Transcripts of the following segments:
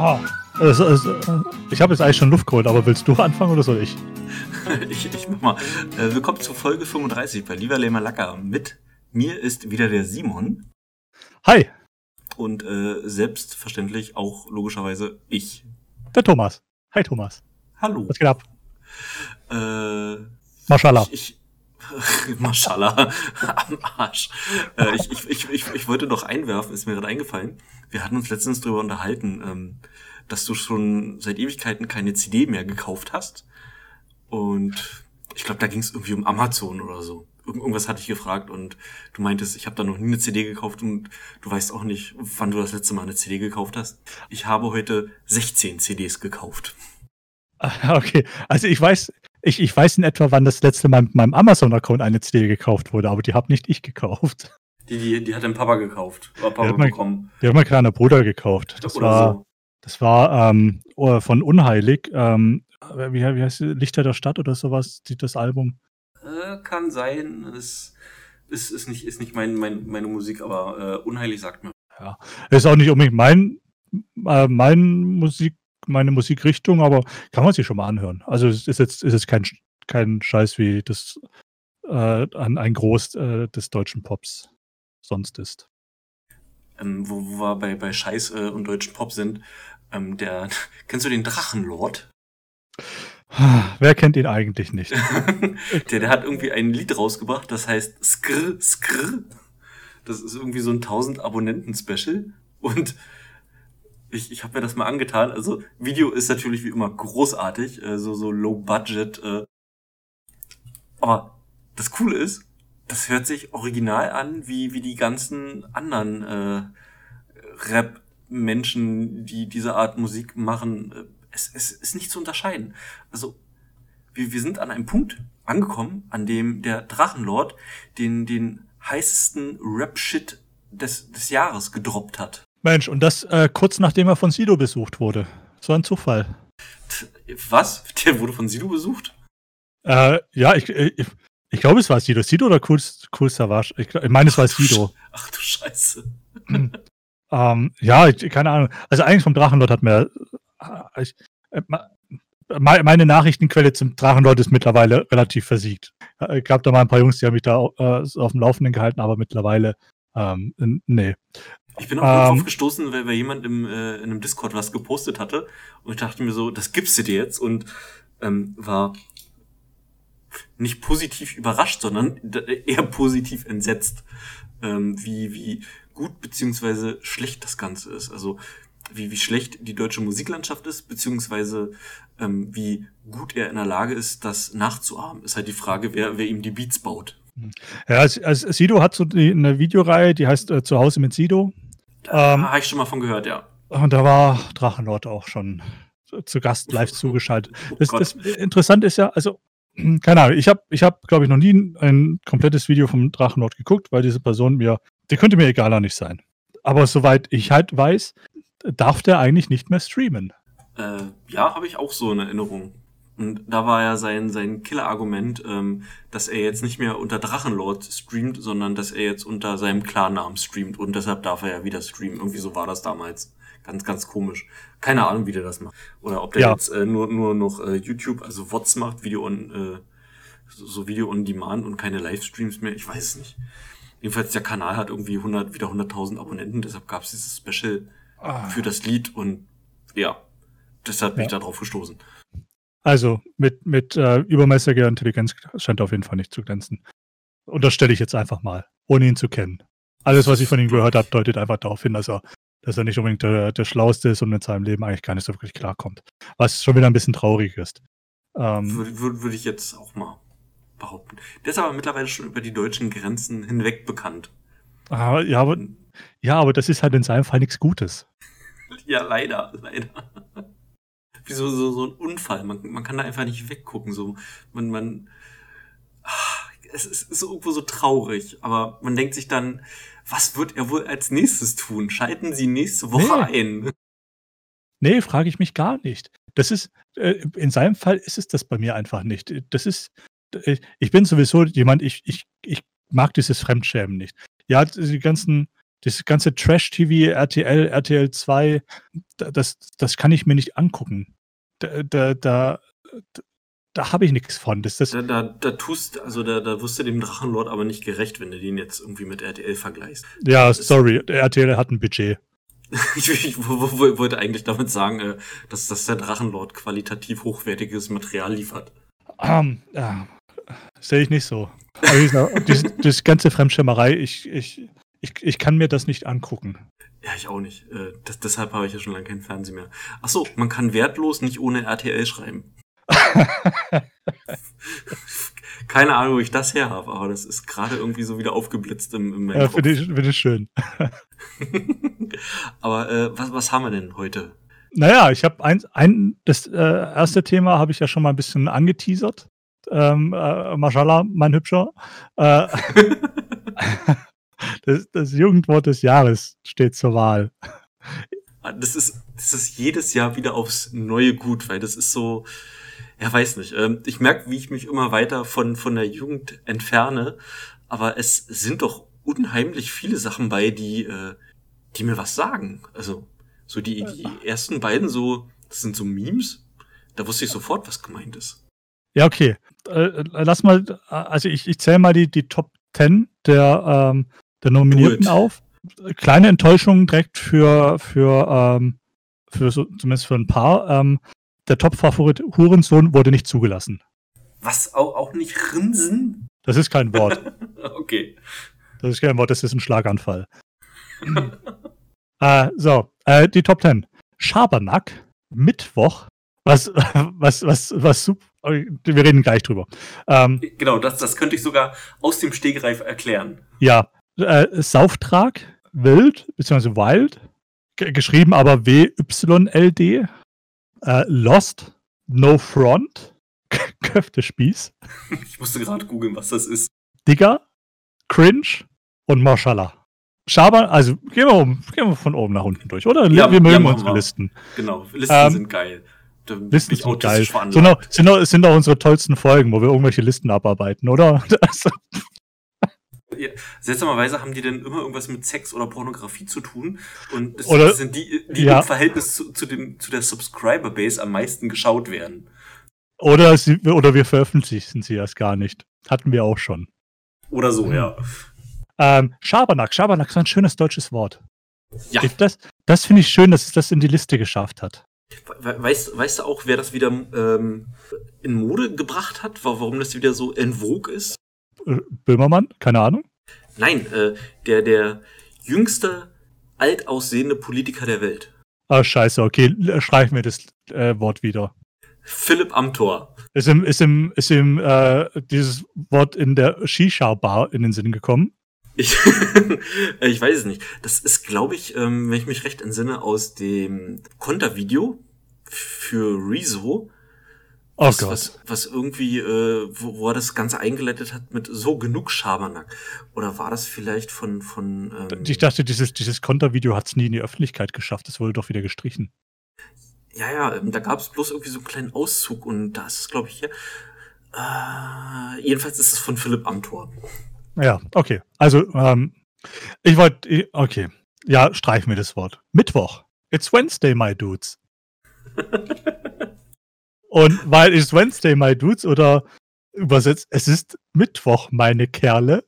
Oh, also, also, ich habe jetzt eigentlich schon Luft geholt, aber willst du anfangen oder soll ich? ich, ich mach mal. Äh, willkommen zu Folge 35 bei Lieber Lehmer Lacker. Mit mir ist wieder der Simon. Hi. Und äh, selbstverständlich auch logischerweise ich. Der Thomas. Hi Thomas. Hallo. Was geht ab? Äh, Mashallah. Ich, ich, Mashallah. Am Arsch. Äh, ich, ich, ich, ich, ich wollte noch einwerfen, ist mir gerade eingefallen. Wir hatten uns letztens darüber unterhalten, ähm, dass du schon seit Ewigkeiten keine CD mehr gekauft hast. Und ich glaube, da ging es irgendwie um Amazon oder so. Irgendwas hatte ich gefragt und du meintest, ich habe da noch nie eine CD gekauft und du weißt auch nicht, wann du das letzte Mal eine CD gekauft hast. Ich habe heute 16 CDs gekauft. Okay, also ich weiß, ich, ich weiß in etwa, wann das letzte Mal mit meinem Amazon-Account eine CD gekauft wurde, aber die habe nicht ich gekauft. Die, die, die hat dein Papa gekauft. Oder Papa die hat mein, bekommen. Die hat mein kleiner Bruder gekauft. Das oder war, so. das war ähm, oh, von Unheilig. Ähm, wie, wie heißt es? Lichter der Stadt oder sowas, das Album? Äh, kann sein. Es ist, ist nicht, ist nicht mein, mein, meine Musik, aber äh, Unheilig sagt mir. Ja, ist auch nicht unbedingt mein, äh, mein Musik, meine Musikrichtung, aber kann man sich schon mal anhören. Also es ist jetzt, ist jetzt kein, kein Scheiß wie das äh, ein Groß äh, des deutschen Pops sonst ist. Ähm, wo, wo wir bei, bei Scheiß äh, und deutschen Pop sind, ähm, der, kennst du den Drachenlord? Wer kennt ihn eigentlich nicht? der, der hat irgendwie ein Lied rausgebracht, das heißt Skr, Skr. Das ist irgendwie so ein 1000 Abonnenten-Special. Und ich, ich habe mir das mal angetan. Also Video ist natürlich wie immer großartig, äh, so, so low budget. Äh. Aber das Coole ist, das hört sich original an, wie, wie die ganzen anderen äh, Rap-Menschen, die diese Art Musik machen. Es, es ist nicht zu unterscheiden. Also, wir, wir sind an einem Punkt angekommen, an dem der Drachenlord den, den heißesten Rap-Shit des, des Jahres gedroppt hat. Mensch, und das äh, kurz nachdem er von Sido besucht wurde. So ein Zufall. Was? Der wurde von Sido besucht? Äh, ja, ich, ich, ich glaube, es war Sido. Sido oder Cool, cool Savage? Ich, ich meine, es war Sido. Ach du Scheiße. ähm, ja, ich, keine Ahnung. Also eigentlich vom Drachenlord hat mir. Äh, ich, äh, meine Nachrichtenquelle zum Drachenlord ist mittlerweile relativ versiegt. Ich gab da mal ein paar Jungs, die haben mich da äh, auf dem Laufenden gehalten, aber mittlerweile, ähm, nee. Ich bin auch ähm, drauf gestoßen, weil, weil jemand im, äh, in einem Discord was gepostet hatte und ich dachte mir so, das gibst du dir jetzt und ähm, war nicht positiv überrascht, sondern eher positiv entsetzt, ähm, wie, wie gut beziehungsweise schlecht das Ganze ist. Also wie, wie schlecht die deutsche Musiklandschaft ist, beziehungsweise ähm, wie gut er in der Lage ist, das nachzuahmen. Ist halt die Frage, wer, wer ihm die Beats baut. Ja, also, Sido hat so eine Videoreihe, die heißt äh, Zuhause mit Sido. Da ähm, habe ich schon mal von gehört, ja. Und da war Drachenlord auch schon zu Gast live zugeschaltet. Oh das, das Interessante ist ja, also keine Ahnung, ich habe, ich hab, glaube ich, noch nie ein komplettes Video vom Drachenlord geguckt, weil diese Person mir, die könnte mir egaler nicht sein. Aber soweit ich halt weiß, darf der eigentlich nicht mehr streamen. Äh, ja, habe ich auch so in Erinnerung. Und da war ja sein, sein Killer-Argument, ähm, dass er jetzt nicht mehr unter Drachenlord streamt, sondern dass er jetzt unter seinem Klarnamen streamt und deshalb darf er ja wieder streamen. Irgendwie so war das damals. Ganz, ganz komisch. Keine Ahnung, wie der das macht. Oder ob der ja. jetzt äh, nur, nur noch äh, YouTube, also WOTS macht, Video on, äh, so Video on Demand und keine Livestreams mehr. Ich weiß es nicht. Jedenfalls der Kanal hat irgendwie 100, wieder 100.000 Abonnenten, deshalb gab es dieses Special ah. für das Lied und ja, deshalb bin ja. ich da drauf gestoßen. Also mit, mit äh, übermäßiger Intelligenz scheint er auf jeden Fall nicht zu glänzen. Und das stelle ich jetzt einfach mal, ohne ihn zu kennen. Alles, was ich von ihm gehört habe, deutet einfach darauf hin, dass er dass er nicht unbedingt der, der Schlauste ist und mit seinem Leben eigentlich gar nicht so wirklich klarkommt. Was schon wieder ein bisschen traurig ist. Ähm, würde, würde, würde ich jetzt auch mal behaupten. Der ist aber mittlerweile schon über die deutschen Grenzen hinweg bekannt. Ah, ja, aber, ja, aber das ist halt in seinem Fall nichts Gutes. ja, leider, leider. Wie so, so, so ein Unfall. Man, man kann da einfach nicht weggucken. So, man, man, ach, es ist irgendwo so traurig, aber man denkt sich dann, was wird er wohl als nächstes tun? Schalten Sie nächste Woche nee. ein. Nee, frage ich mich gar nicht. Das ist, äh, in seinem Fall ist es das bei mir einfach nicht. Das ist, äh, ich bin sowieso jemand, ich, ich, ich mag dieses Fremdschämen nicht. Ja, die ganzen Das ganze Trash-TV, RTL, RTL 2, das, das kann ich mir nicht angucken. Da, da, da, da habe ich nichts von. Das, das da, da, da tust, also da, da wirst du dem Drachenlord aber nicht gerecht, wenn du den jetzt irgendwie mit RTL vergleichst. Ja, sorry, RTL hat ein Budget. ich, ich wollte eigentlich damit sagen, äh, dass, dass der Drachenlord qualitativ hochwertiges Material liefert. Um, ja, sehe ich nicht so. Aber das, das ganze Fremdschirmerei, ich, ich, ich, ich kann mir das nicht angucken. Ja, ich auch nicht. Äh, das, deshalb habe ich ja schon lange keinen Fernseher mehr. Ach so, man kann wertlos nicht ohne RTL schreiben. Keine Ahnung, wo ich das her habe, aber das ist gerade irgendwie so wieder aufgeblitzt im, im Ja, finde ich, find ich schön. aber äh, was, was haben wir denn heute? Naja, ich habe ein, ein, das äh, erste Thema habe ich ja schon mal ein bisschen angeteasert. Ähm, äh, Mashallah, mein Hübscher. Äh, das, das Jugendwort des Jahres steht zur Wahl. Das ist, das ist jedes Jahr wieder aufs Neue gut, weil das ist so, ja, weiß nicht. Ähm, ich merke, wie ich mich immer weiter von, von der Jugend entferne, aber es sind doch unheimlich viele Sachen bei, die, äh, die mir was sagen. Also, so die, die ersten beiden so, das sind so Memes, da wusste ich sofort, was gemeint ist. Ja, okay. Äh, lass mal, also ich, ich zähle mal die, die Top 10 der, ähm, der Nominierten auf. Kleine Enttäuschung direkt für, für, ähm, für so, zumindest für ein paar. Ähm, der Top-Favorit Hurensohn wurde nicht zugelassen. Was? Auch, auch nicht Rinsen? Das ist kein Wort. okay. Das ist kein Wort, das ist ein Schlaganfall. äh, so, äh, die Top 10. Schabernack, Mittwoch, was, was, was, was super. Wir reden gleich drüber. Ähm, genau, das, das könnte ich sogar aus dem Stegreif erklären. Ja, äh, Sauftrag, Wild, beziehungsweise Wild, geschrieben aber W-Y-L-D. Äh, Lost, No Front, Köftespieß. Ich musste gerade googeln, was das ist. Digger, Cringe und Mashallah. Schaber, also gehen wir, um, gehen wir von oben nach unten durch, oder? Ja, wir mögen ja, unsere Listen. Genau, Listen ähm, sind geil. Listen sind geil. Sind auch, sind, auch, sind auch unsere tollsten Folgen, wo wir irgendwelche Listen abarbeiten, oder? Also, ja, seltsamerweise haben die denn immer irgendwas mit Sex oder Pornografie zu tun und es oder, sind die, die ja. im Verhältnis zu, zu, dem, zu der Subscriber-Base am meisten geschaut werden. Oder, sie, oder wir veröffentlichen sie erst gar nicht. Hatten wir auch schon. Oder so, ja. Ähm, Schabernack. Schabernack ist ein schönes deutsches Wort. Ja. Das, das finde ich schön, dass es das in die Liste geschafft hat. Weißt, weißt du auch, wer das wieder ähm, in Mode gebracht hat? Warum das wieder so en vogue ist? Äh, Böhmermann? Keine Ahnung. Nein, äh, der, der jüngste alt aussehende Politiker der Welt. Ah, scheiße, okay, schreib mir das äh, Wort wieder. Philipp Amthor. Ist ihm, ist ihm, ist ihm äh, dieses Wort in der Shisha-Bar in den Sinn gekommen? Ich, ich weiß es nicht. Das ist, glaube ich, ähm, wenn ich mich recht entsinne, aus dem Kontervideo für Rezo. Oh was, Gott. Was, was irgendwie, äh, wo, wo er das Ganze eingeleitet hat mit so genug Schabernack. Oder war das vielleicht von. von ähm, ich dachte, dieses, dieses Kontervideo hat es nie in die Öffentlichkeit geschafft. Das wurde doch wieder gestrichen. Ja, ja, ähm, da gab es bloß irgendwie so einen kleinen Auszug und da ist es, glaube ich, hier. Äh, jedenfalls ist es von Philipp Amthor. Ja, okay. Also, ähm, ich wollte, okay. Ja, streich mir das Wort. Mittwoch. It's Wednesday, my dudes. Und weil it's Wednesday, my dudes, oder übersetzt, es ist Mittwoch, meine Kerle.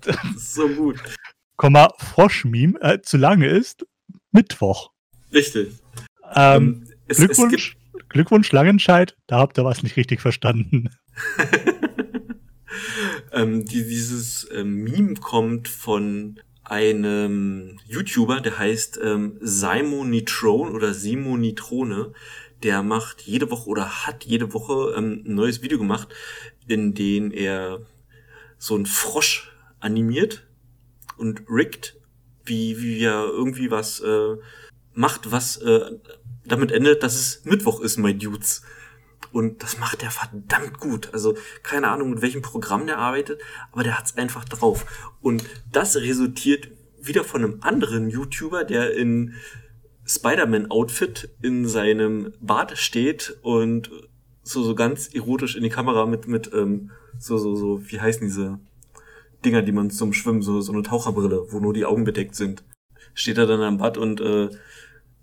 das ist so gut. Komma, Froschmeme, äh, zu lange ist Mittwoch. Richtig. Ähm, es, Glückwunsch, es Glückwunsch, Langenscheid, da habt ihr was nicht richtig verstanden. ähm, die, dieses ähm, Meme kommt von einem YouTuber, der heißt ähm, Simonitrone oder Simonitrone der macht jede Woche oder hat jede Woche ähm, ein neues Video gemacht, in dem er so einen Frosch animiert und riggt, wie, wie er irgendwie was äh, macht, was äh, damit endet, dass es Mittwoch ist, my Dudes. Und das macht er verdammt gut. Also keine Ahnung, mit welchem Programm der arbeitet, aber der hat's einfach drauf. Und das resultiert wieder von einem anderen YouTuber, der in Spider-Man-Outfit in seinem Bad steht und so, so ganz erotisch in die Kamera mit, mit ähm, so, so, so, wie heißen diese Dinger, die man zum Schwimmen, so, so eine Taucherbrille, wo nur die Augen bedeckt sind. Steht er dann am Bad und äh,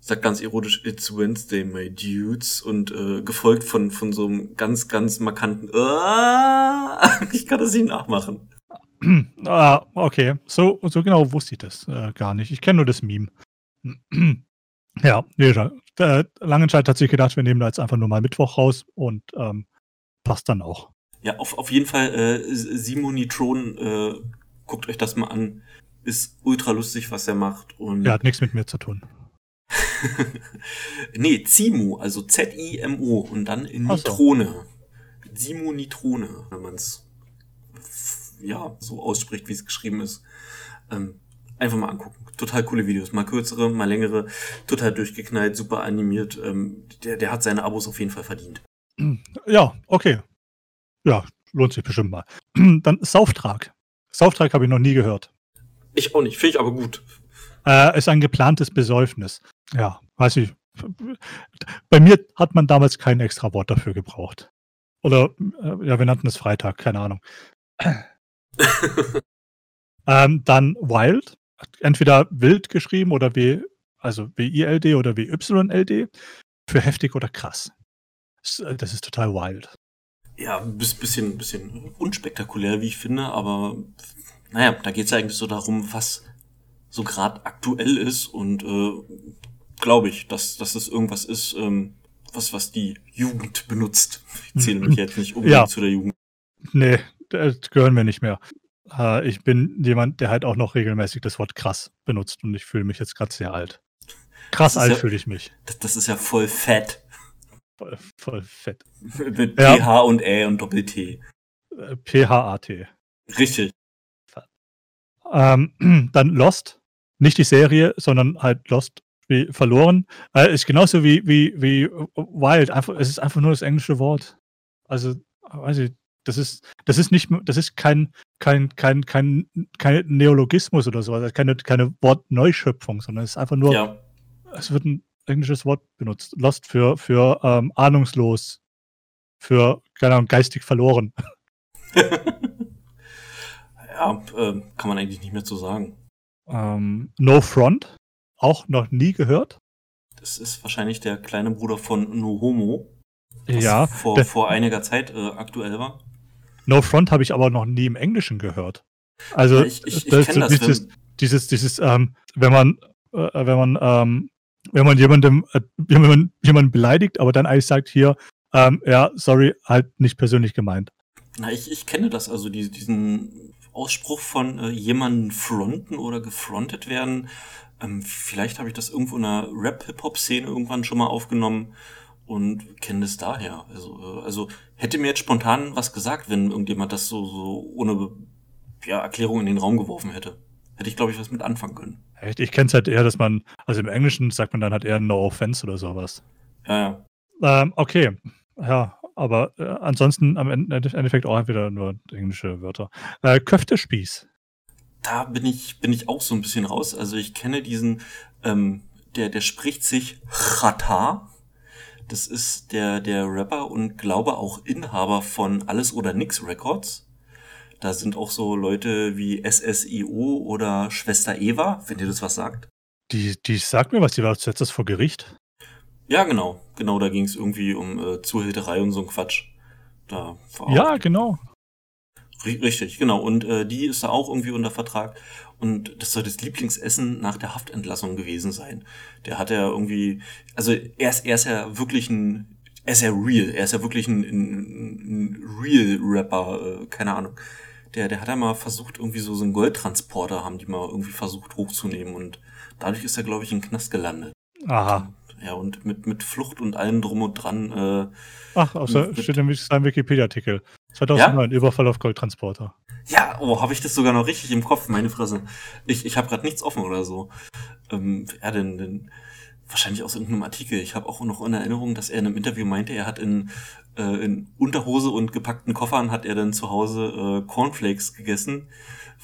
sagt ganz erotisch, It's Wednesday, my dudes, und äh, gefolgt von, von so einem ganz, ganz markanten, äh, ich kann das nicht nachmachen. ah, okay, so, so genau wusste ich das äh, gar nicht. Ich kenne nur das Meme. Ja, nee, äh, Langenscheid hat sich gedacht, wir nehmen da jetzt einfach nur mal Mittwoch raus und ähm, passt dann auch. Ja, auf, auf jeden Fall, äh, Simonitron, äh, guckt euch das mal an. Ist ultra lustig, was er macht. Und er hat nichts mit mir zu tun. nee, Zimo, also Z-I-M-O und dann Nitrone. So. Simo Nitrone, wenn man es ja so ausspricht, wie es geschrieben ist. Ähm, einfach mal angucken. Total coole Videos. Mal kürzere, mal längere, total durchgeknallt, super animiert. Ähm, der, der hat seine Abos auf jeden Fall verdient. Ja, okay. Ja, lohnt sich bestimmt mal. Dann Sauftrag. Sauftrag habe ich noch nie gehört. Ich auch nicht, finde ich aber gut. Äh, ist ein geplantes Besäufnis. Ja, weiß ich. Bei mir hat man damals kein extra Wort dafür gebraucht. Oder, äh, ja, wir nannten es Freitag, keine Ahnung. ähm, dann Wild, entweder wild geschrieben oder wie, also W-I-L-D oder W-Y-L-D, für heftig oder krass. Äh, das ist total wild. Ja, ein bisschen, bisschen unspektakulär, wie ich finde, aber naja, da geht es eigentlich so darum, was so gerade aktuell ist und äh, glaube ich, dass, dass es irgendwas ist, ähm, was, was die Jugend benutzt. Ich zähle mich jetzt nicht unbedingt ja. zu der Jugend. Nee, das gehören wir nicht mehr. Äh, ich bin jemand, der halt auch noch regelmäßig das Wort krass benutzt und ich fühle mich jetzt gerade sehr alt. Krass alt ja, fühle ich mich. Das, das, ist ja voll fett. Voll, voll fett. Mit ja. PH und Ä und Doppel-T. Äh, P-H-A-T. Richtig. Ähm, dann Lost nicht die Serie, sondern halt Lost wie verloren. Äh, ist genauso wie, wie, wie Wild. Einfach, es ist einfach nur das englische Wort. Also, weiß ich, das ist, das ist nicht, das ist kein, kein, kein, kein, kein Neologismus oder sowas, keine, keine Wortneuschöpfung, sondern es ist einfach nur, ja. es wird ein englisches Wort benutzt. Lost für, für ähm, ahnungslos, für, keine Ahnung, geistig verloren. ja, äh, kann man eigentlich nicht mehr zu sagen. Ähm, no Front, auch noch nie gehört. Das ist wahrscheinlich der kleine Bruder von No Homo. ja. Vor, vor einiger Zeit äh, aktuell war. No Front habe ich aber noch nie im Englischen gehört. Also ja, ich, ich, das, ich das, dieses, dieses, dieses, ähm, wenn man, äh, wenn man, ähm, wenn man jemandem, äh, jemanden, jemanden beleidigt, aber dann eigentlich sagt hier, ähm, ja, sorry, halt nicht persönlich gemeint. Na, ich, ich kenne das, also die, diesen Ausspruch von äh, jemanden fronten oder gefrontet werden. Ähm, vielleicht habe ich das irgendwo in einer Rap-Hip-Hop-Szene irgendwann schon mal aufgenommen und kenne das daher. Also, äh, also hätte mir jetzt spontan was gesagt, wenn irgendjemand das so, so ohne ja, Erklärung in den Raum geworfen hätte. Hätte ich, glaube ich, was mit anfangen können. Echt? Ich kenne es halt eher, dass man, also im Englischen sagt man dann halt eher No Offense oder sowas. Ja, ja. Ähm, okay. Ja, aber äh, ansonsten am Endeffekt auch entweder nur englische Wörter. Äh, Köftespieß. Da bin ich, bin ich auch so ein bisschen raus. Also ich kenne diesen, ähm, der, der spricht sich Chata. Das ist der, der Rapper und glaube auch Inhaber von Alles oder Nix Records. Da sind auch so Leute wie SSIO oder Schwester Eva, wenn dir das was sagt. Die, die sagt mir was, die war zuletzt vor Gericht. Ja, genau. Genau, da ging es irgendwie um äh, Zuhälterei und so ein Quatsch. Da ja, genau. Richtig, genau. Und äh, die ist da auch irgendwie unter Vertrag. Und das soll das Lieblingsessen nach der Haftentlassung gewesen sein. Der hat ja irgendwie, also er ist, er ist ja wirklich ein, er ist ja real, er ist ja wirklich ein, ein, ein Real-Rapper, äh, keine Ahnung. Der, der hat ja mal versucht, irgendwie so, so einen Goldtransporter haben die mal irgendwie versucht hochzunehmen und dadurch ist er, glaube ich, in den Knast gelandet. Aha. Ja, und mit, mit Flucht und allem drum und dran. Äh, Ach, außer mit, steht nämlich seinem Wikipedia-Artikel. 2009, ja? Überfall auf Goldtransporter. Ja, oh, habe ich das sogar noch richtig im Kopf, meine Fresse. Ich, ich habe gerade nichts offen oder so. Ähm, ja, denn, denn wahrscheinlich aus irgendeinem Artikel. Ich habe auch noch in Erinnerung, dass er in einem Interview meinte, er hat in, äh, in Unterhose und gepackten Koffern hat er dann zu Hause äh, Cornflakes gegessen,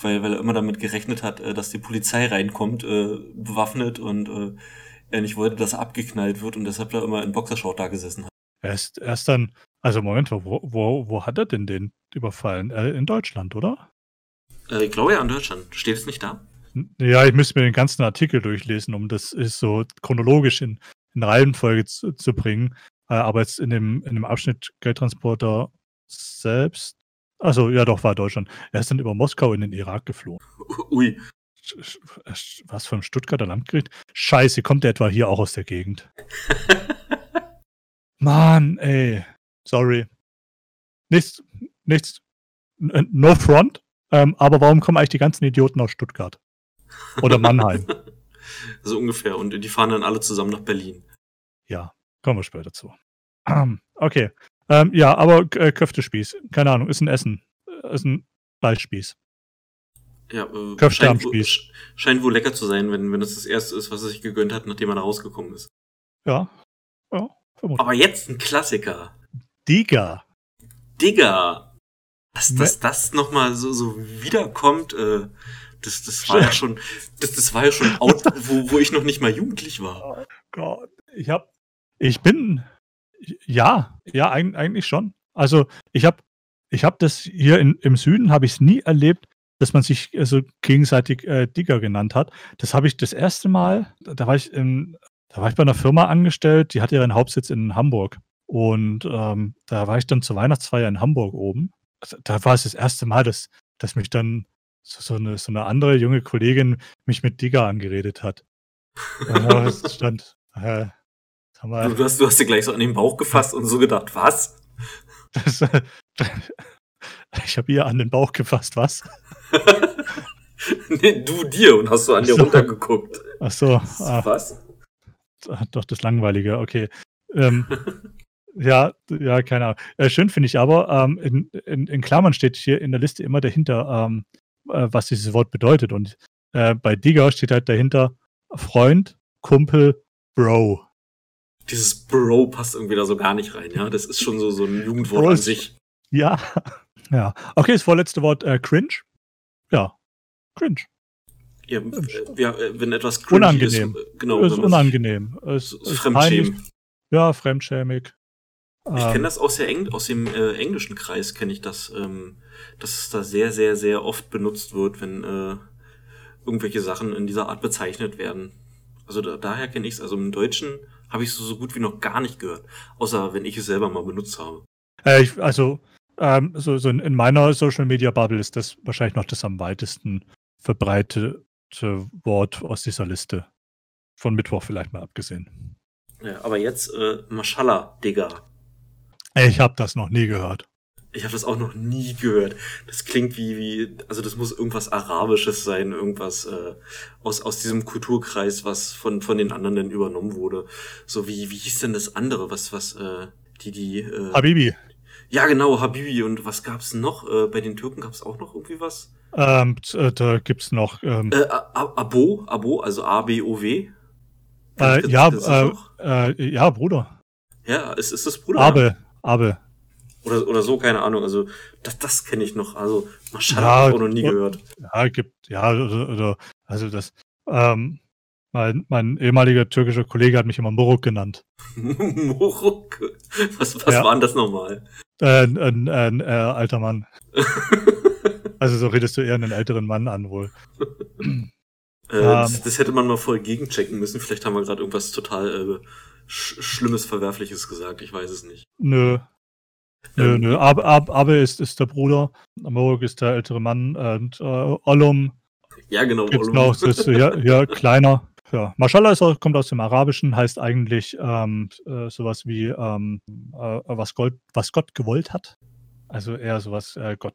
weil, weil er immer damit gerechnet hat, äh, dass die Polizei reinkommt, äh, bewaffnet und äh, er nicht wollte, dass er abgeknallt wird und deshalb da immer in Boxershort da gesessen hat. Er ist, er ist dann, also Moment, wo, wo, wo hat er denn den überfallen? Äh, in Deutschland, oder? Äh, ich glaube ja in Deutschland. Steht es nicht da? Ja, ich müsste mir den ganzen Artikel durchlesen, um das ist so chronologisch in, in Reihenfolge zu, zu bringen. Äh, aber jetzt in dem, in dem Abschnitt Geldtransporter selbst. Also ja, doch, war Deutschland. Er ist dann über Moskau in den Irak geflohen. Ui. Was vom Stuttgarter Landgericht? Scheiße, kommt der etwa hier auch aus der Gegend? Mann, ey. Sorry. Nichts, nichts. No front. Ähm, aber warum kommen eigentlich die ganzen Idioten aus Stuttgart? Oder Mannheim? so ungefähr. Und die fahren dann alle zusammen nach Berlin. Ja, kommen wir später zu. Okay. Ähm, ja, aber äh, Köftespieß. Keine Ahnung, ist ein Essen. Äh, ist ein Fleischspieß. Ja, äh, scheint, sch- scheint wohl lecker zu sein, wenn, wenn das das erste ist, was er sich gegönnt hat, nachdem er da rausgekommen ist. Ja. Ja, vermutlich. Aber jetzt ein Klassiker. Digga. Digga! Dass, Ne- dass das nochmal so, so wiederkommt, äh, das, das war ja schon, das, das war ja schon out, wo, wo ich noch nicht mal jugendlich war. Gott, ich hab, ich bin, ja, ja, eig- eigentlich schon. Also ich habe, ich habe das hier in, im Süden habe ich es nie erlebt, dass man sich also gegenseitig äh, Digger genannt hat. Das habe ich das erste Mal, da war ich in, da war ich bei einer Firma angestellt, die hatte ihren Hauptsitz in Hamburg und ähm, da war ich dann zur Weihnachtsfeier in Hamburg oben. Also, da war es das erste Mal, dass, dass mich dann so, so, eine, so eine andere junge Kollegin mich mit Digger angeredet hat. Es stand, äh, mal, Du hast, du hast dir gleich so an den Bauch gefasst und so gedacht, was? das, äh, ich habe ihr an den Bauch gefasst, was? nee, du dir und hast so an dir So. runtergeguckt. Ach so, ah, Was? doch das Langweilige, okay. Ähm, ja, ja, keine Ahnung. Äh, schön finde ich aber, ähm, in, in, in Klammern steht hier in der Liste immer dahinter, ähm, äh, was dieses Wort bedeutet. Und äh, bei Digger steht halt dahinter Freund, Kumpel, Bro. Dieses Bro passt irgendwie da so gar nicht rein, ja? Das ist schon so, so ein Jugendwort Bro an ist- sich. Ja. Ja. Okay, das vorletzte Wort, äh, cringe. Ja, cringe. Ja, äh, ja, äh, wenn etwas cringy Unangenehm. ist. äh, Genau. ist unangenehm. Es, so- so ist Fremdschämen. peinlich. Ja, fremdschämig. Ich Ähm, kenne das aus, der Eng aus dem äh, englischen Kreis, kenne ich das, ähm, dass es da sehr, sehr, sehr oft benutzt wird, wenn äh, irgendwelche Sachen in dieser Art bezeichnet werden. Also da, daher kenne ich es. Also im Deutschen habe ich es so, so gut wie noch gar nicht gehört. Außer wenn ich es selber mal benutzt habe. Äh, ich, also, ähm, so, so in, in meiner Social Media Bubble ist das wahrscheinlich noch das am weitesten verbreitete Wort aus dieser Liste. Von Mittwoch vielleicht mal abgesehen. Ja, aber jetzt äh, Mashallah, Digga. Ich habe das noch nie gehört. Ich habe das auch noch nie gehört. Das klingt wie, wie, also das muss irgendwas Arabisches sein, irgendwas äh, aus, aus diesem Kulturkreis, was von, von den anderen dann übernommen wurde. So wie, wie hieß denn das andere, was, was, äh, die, die, äh, Habibi, ja genau, Habibi und was gab's noch? Äh, bei den Türken gab's auch noch irgendwie was? ähm, äh, da gibt's noch, ähm, Äh, Abo, Abo, also A-B-O-W. äh, ja, äh, äh, ja, Bruder. ja, ist, ist das Bruder? Abe, Abe. Oder, oder so, keine Ahnung. Also, das, das kenne ich noch. Also, Mashallah Ja, hab ich auch noch nie und- gehört. Ja, gibt, ja, oder, oder also das, ähm, mein, mein ehemaliger türkischer Kollege hat mich immer Moruk genannt. Moruk. Was, was Ja. war denn das nochmal? Äh, ein, ein, äh, alter Mann. Also so redest du eher einen älteren Mann an wohl. Äh, Ähm. das, das hätte man mal voll gegenchecken müssen. Vielleicht haben wir gerade irgendwas total äh, sch Schlimmes, Verwerfliches gesagt. Ich weiß es nicht. Nö. Nö, Ähm, nö. Abe, Abe, Abe ist, ist der Bruder, Moruk ist der ältere Mann und äh, Ollum Ja, genau. gibt's Ollum. noch, ist ja, ja kleiner. Ja. Mashallah ist auch, kommt aus dem Arabischen, heißt eigentlich ähm, äh, sowas wie ähm, äh, was, Gott, was Gott gewollt hat. Also eher sowas, äh, Gott,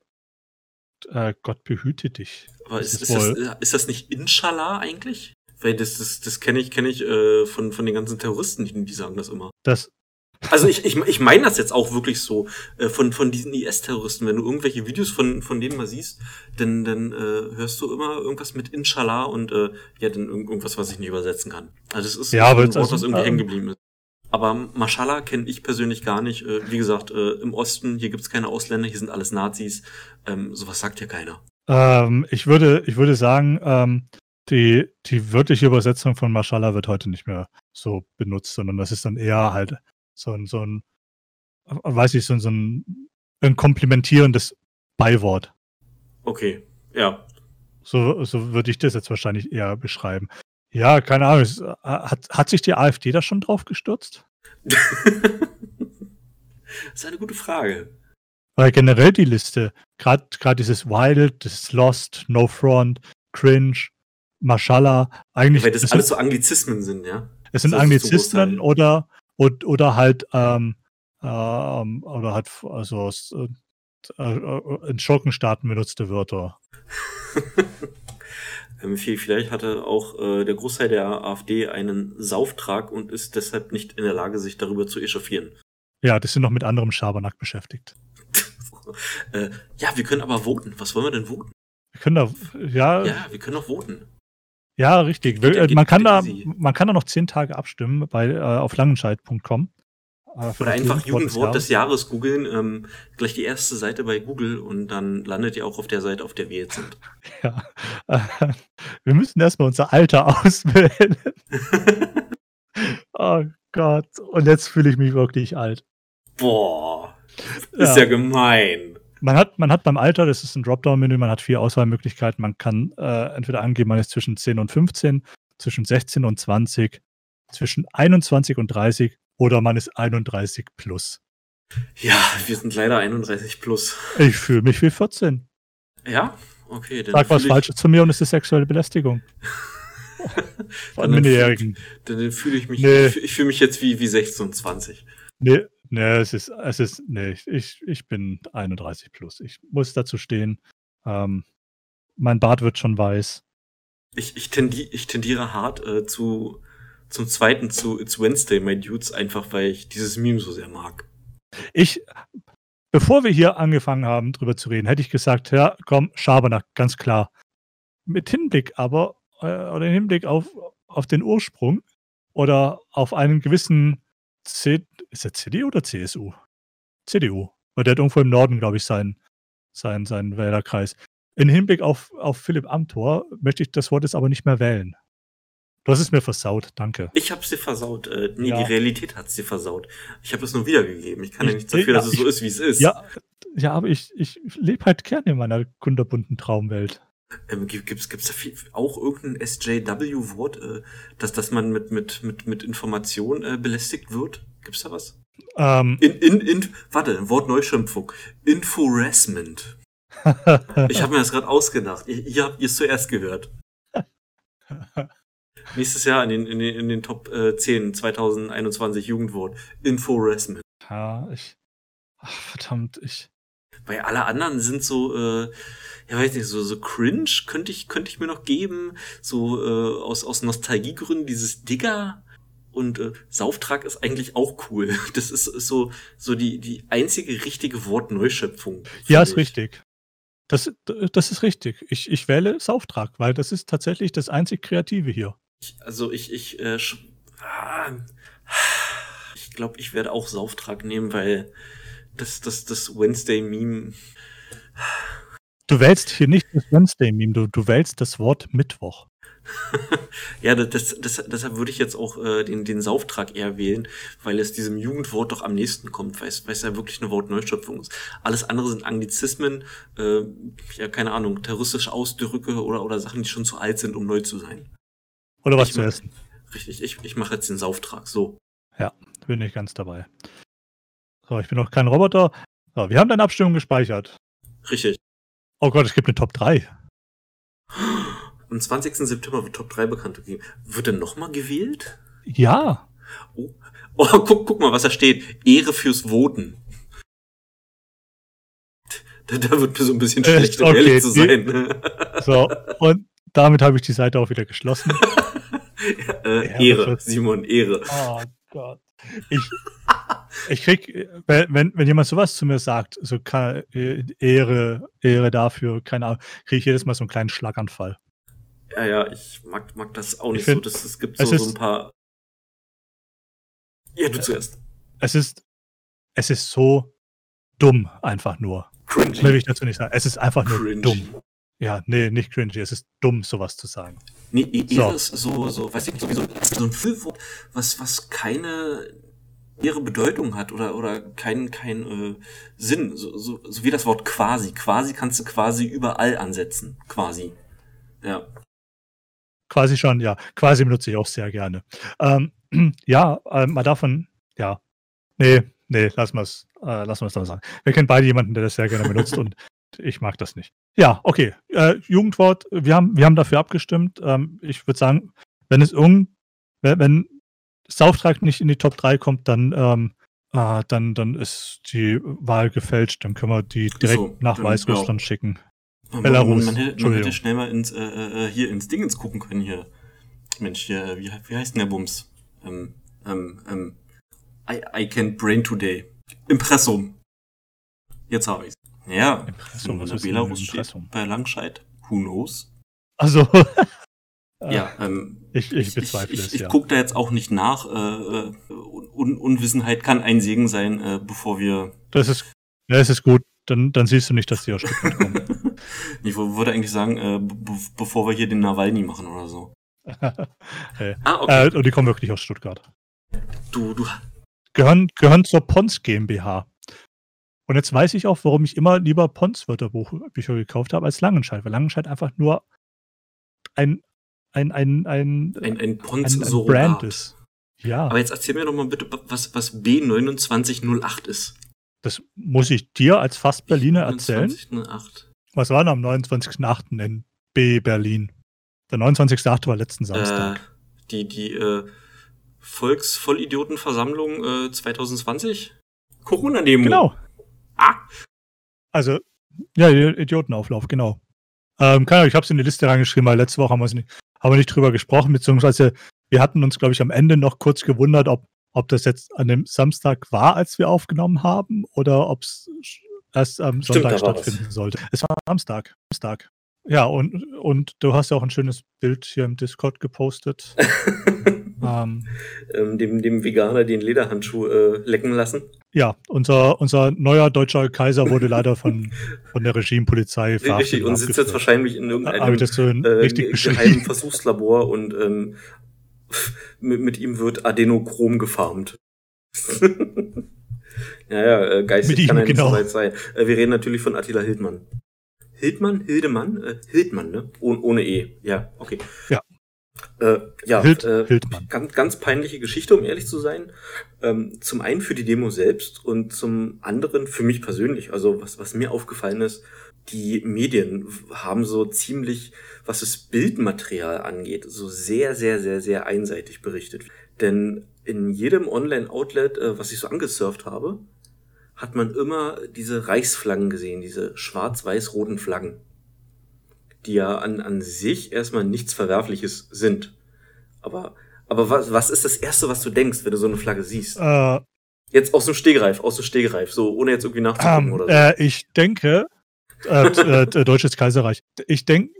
äh, Gott behüte dich. Aber ist, ist ist, das, wohl- ist das nicht Inshallah eigentlich? Weil das, das, das kenne ich, kenne ich äh, von, von den ganzen Terroristen, die, die sagen das immer. Das, Also ich, ich, ich meine das jetzt auch wirklich so, äh, von, von diesen IS-Terroristen, wenn du irgendwelche Videos von, von denen mal siehst, dann, dann äh, hörst du immer irgendwas mit Inshallah und äh, ja, dann irgend- irgendwas, was ich nicht übersetzen kann. Also das ist Ja, ein Wort, also, was irgendwie ähm, hängen geblieben ist. Aber Mashallah kenne ich persönlich gar nicht. Äh, wie gesagt, äh, im Osten, hier gibt's keine Ausländer, hier sind alles Nazis. Ähm, sowas sagt ja keiner. ähm, ich, würde, ich würde sagen, ähm, die, die wörtliche Übersetzung von Mashallah wird heute nicht mehr so benutzt, sondern das ist dann eher halt so ein, so ein weiß ich, so ein, so ein, ein komplimentierendes Beiwort. Okay. Ja. So, so würde ich das jetzt wahrscheinlich eher beschreiben. Ja, keine Ahnung. Äh, hat, hat sich die AfD da schon drauf gestürzt? das ist eine gute Frage. Weil generell die Liste, gerade dieses Wild, das Lost, No Front, Cringe, Mashallah, eigentlich. Weil das alles so Anglizismen sind, ja. Es sind Anglizismen oder, oder, oder halt, ähm, ähm, oder halt, also äh, äh, in Schurkenstaaten benutzte Wörter. ähm, vielleicht hatte auch äh, der Großteil der AfD einen Sauftrag und ist deshalb nicht in der Lage, sich darüber zu echauffieren. Ja, die sind noch mit anderem Schabernack beschäftigt. äh, ja, wir können aber voten. Was wollen wir denn voten? Wir können da, ja. Ja, wir können auch voten. Ja, richtig. Geht, geht, man, kann da, man kann da noch zehn Tage abstimmen bei, äh, auf langenscheid.com. Äh, Oder einfach Jugendwort des Jahres googeln, ähm, gleich die erste Seite bei Google und dann landet ihr auch auf der Seite, auf der wir jetzt sind. Ja. Äh, wir müssen erstmal unser Alter auswählen. oh Gott. Und jetzt fühle ich mich wirklich alt. Boah. Ist ja, ja gemein. Man hat, man hat beim Alter, das ist ein Dropdown-Menü, man hat vier Auswahlmöglichkeiten. Man kann äh, entweder angeben, man ist zwischen 10 und 15, zwischen 16 und 20, zwischen 21 und 30 oder man ist 31 plus. Ja, wir sind leider 31 plus. Ich fühle mich wie 14. Ja? Okay. Dann Sag was ich... Falsches zu mir und es ist sexuelle Belästigung. Von Minderjährigen. Dann, dann fühle ich mich, nee. ich fühle mich jetzt wie, wie 16 und 20. Nee, nee, es ist, es ist, nee, ich, ich bin 31 plus. Ich muss dazu stehen. Ähm, mein Bart wird schon weiß. Ich, ich, tendi ich tendiere hart äh, zu, zum zweiten zu It's Wednesday, My Dudes, einfach weil ich dieses Meme so sehr mag. Ich, bevor wir hier angefangen haben, drüber zu reden, hätte ich gesagt, ja, komm, Schabernack, ganz klar. Mit Hinblick aber, äh, oder im Hinblick auf, auf den Ursprung oder auf einen gewissen C, ist er CDU oder CSU? CDU. Weil der hat irgendwo im Norden, glaube ich, seinen, seinen, seinen Wählerkreis. In Hinblick auf, auf Philipp Amthor möchte ich das Wort jetzt aber nicht mehr wählen. Du hast es mir versaut, danke. Ich hab's dir versaut. Äh, nee, ja. die Realität hat's dir versaut. Ich habe es nur wiedergegeben. Ich kann ich, ja nichts dafür, ja, dass es ich, so ist, wie es ist. Ja, ja aber ich, ich lebe halt gerne in meiner kunterbunten Traumwelt. Ähm, gibt, gibt's, gibt's da viel, auch irgendein SJW-Wort, äh, dass, dass man mit, mit, mit, mit Information äh, belästigt wird? Gibt's da was? Ähm, in, in, in, warte, Wort Neuschimpfung. Inforessment. ich habe mir das gerade ausgedacht. Ihr, ihr habt es zuerst gehört. Nächstes Jahr in den, in den, in den Top äh, 10 2021 Jugendwort. Inforessment. Ja, ich. Ach, verdammt, ich. Weil alle anderen sind so, äh, ja weiß nicht, so, so cringe könnte ich, könnte ich mir noch geben. So äh, aus, aus Nostalgiegründen dieses Digger und äh, Sauftrag ist eigentlich auch cool. Das ist, ist so, so die, die einzige richtige Wortneuschöpfung. Ja, ist ich. richtig. Das, das ist richtig. Ich, ich wähle Sauftrag, weil das ist tatsächlich das einzig Kreative hier. Ich, also ich, ich, äh, ah, ich glaube, ich werde auch Sauftrag nehmen, weil das, das, das Wednesday-Meme. Du wählst hier nicht das Wednesday-Meme, du, du wählst das Wort Mittwoch. ja, das, das, deshalb würde ich jetzt auch äh, den, den Sauftrag eher wählen, weil es diesem Jugendwort doch am nächsten kommt, weil es, weil es ja wirklich eine Wortneuschöpfung ist. Alles andere sind Anglizismen, äh, ja, keine Ahnung, terroristische Ausdrücke oder, oder Sachen, die schon zu alt sind, um neu zu sein. Oder was ich zu mach, essen. Richtig, ich, ich mache jetzt den Sauftrag, so. Ja, bin ich ganz dabei. So, ich bin noch kein Roboter. So, wir haben deine Abstimmung gespeichert. Richtig. Oh Gott, es gibt eine Top 3. Am 20. September wird Top 3 bekannt gegeben. Wird denn nochmal gewählt? Ja. Oh, oh guck, guck mal, was da steht. Ehre fürs Voten. Da, da wird mir so ein bisschen äh, schlecht, um okay, ehrlich zu sein. Ne? So, und damit habe ich die Seite auch wieder geschlossen. äh, Ehre, Simon, Ehre. Oh Gott. Ich, ich krieg, wenn, wenn jemand sowas zu mir sagt, so Ehre, Ehre dafür, keine Ahnung, kriege ich jedes Mal so einen kleinen Schlaganfall. Ja, ja, ich mag, mag das auch nicht find, so. Das, es gibt so, es so ein paar. Ja, du zuerst. Es ist, es ist so dumm, einfach nur. Cringy. Will ich dazu nicht sagen. Es ist einfach nur Cringy. dumm. Ja, nee, nicht cringy. Es ist dumm, sowas zu sagen. Nee, eher so. ist so, so, weiß ich nicht, sowieso so ein Füllwort, was, was keine ihre Bedeutung hat oder, oder keinen kein, äh, Sinn. So, so, so wie das Wort quasi. Quasi kannst du quasi überall ansetzen. Quasi. Ja. Quasi schon, ja. Quasi benutze ich auch sehr gerne. Ähm, ja, äh, mal davon, ja. Nee, nee, lassen wir es äh, es dann sagen. Wir kennen beide jemanden, der das sehr gerne benutzt und ich mag das nicht. Ja, okay. Äh, Jugendwort, wir haben, wir haben dafür abgestimmt. Ähm, ich würde sagen, wenn es irgend, wenn South nicht in die Top 3 kommt, dann, ähm, äh, dann, dann ist die Wahl gefälscht. Dann können wir die direkt so, nach Weißrussland ja. schicken. Belarus. Man, man, hätte, man hätte schnell mal ins, äh, äh, hier ins Dingens gucken können hier. Mensch, hier, wie, wie heißt denn der Bums? Ähm, ähm, ähm, I, I can't brain today. Impressum. Jetzt habe ich's. Ja, Impressum, was Belarus Impressum? steht bei Langscheid. Who knows? Also. ja, ähm, ich, ich bezweifle ich, ich, es. Ich, ja. gucke da jetzt auch nicht nach. Äh, äh, Un Unwissenheit kann ein Segen sein, äh, bevor wir. Das ist, ja, es ist gut. Dann, dann siehst du nicht, dass die aus Stuttgart kommen. ich würde eigentlich sagen, äh, bevor wir hier den Nawalny machen oder so. hey. Ah, okay. Äh, und die kommen wirklich aus Stuttgart. Du, du. Gehören, gehören zur Pons GmbH. Und jetzt weiß ich auch, warum ich immer lieber Pons Wörterbücher gekauft habe als Langenscheid, weil Langenscheid einfach nur ein, ein, ein, ein, ein, ein Pons ein, ein Brand ist. Ja. Aber jetzt erzähl mir doch mal bitte, was, was B2908 ist. Das muss ich dir als fast Berliner erzählen. 2908. Was war denn am 29.08. in B Berlin? Der 29.08. war letzten Samstag. Äh, die die äh, Volksvollidiotenversammlung äh, 2020? Corona-Demo. Genau. Also, ja, Idiotenauflauf, genau. Ähm, keine Ahnung, ich habe es in die Liste reingeschrieben, weil letzte Woche haben, nicht, haben wir nicht drüber gesprochen, beziehungsweise wir hatten uns, glaube ich, am Ende noch kurz gewundert, ob, ob das jetzt an dem Samstag war, als wir aufgenommen haben, oder ob es erst am Stimmt, Sonntag stattfinden sollte. Es war Samstag. Samstag. Ja, und, und du hast ja auch ein schönes Bild hier im Discord gepostet. ähm, ähm, dem, dem Veganer den Lederhandschuh äh, lecken lassen. Ja, unser, unser neuer deutscher Kaiser wurde leider von, von der Regimepolizei verhaftet. Richtig, und sitzt jetzt wahrscheinlich in irgendeinem so äh, geheimen Versuchslabor und ähm, mit, mit ihm wird Adenochrom gefarmt. ja, ja, äh, geistig ihm, kann er nicht genau. so weit sein. Äh, wir reden natürlich von Attila Hildmann. Hildmann? Hildemann? Äh, Hildmann, ne? Oh, ohne E. Ja, okay. Ja. Äh, ja, Hild, äh, Hildmann. Ganz, ganz peinliche Geschichte, um ehrlich zu sein. Ähm, zum einen für die Demo selbst und zum anderen für mich persönlich. Also was, was mir aufgefallen ist, die Medien haben so ziemlich, was das Bildmaterial angeht, so sehr, sehr, sehr, sehr einseitig berichtet. Denn in jedem Online-Outlet, äh, was ich so angesurft habe, hat man immer diese Reichsflaggen gesehen, diese schwarz-weiß-roten Flaggen, die ja an, an sich erstmal nichts Verwerfliches sind. Aber, aber was, was ist das Erste, was du denkst, wenn du so eine Flagge siehst? Äh, jetzt aus dem Stegreif, aus dem Stegreif, so ohne jetzt irgendwie nachzugucken ähm, oder so. Äh, ich denke, äh, äh, Deutsches Kaiserreich. Ich denke,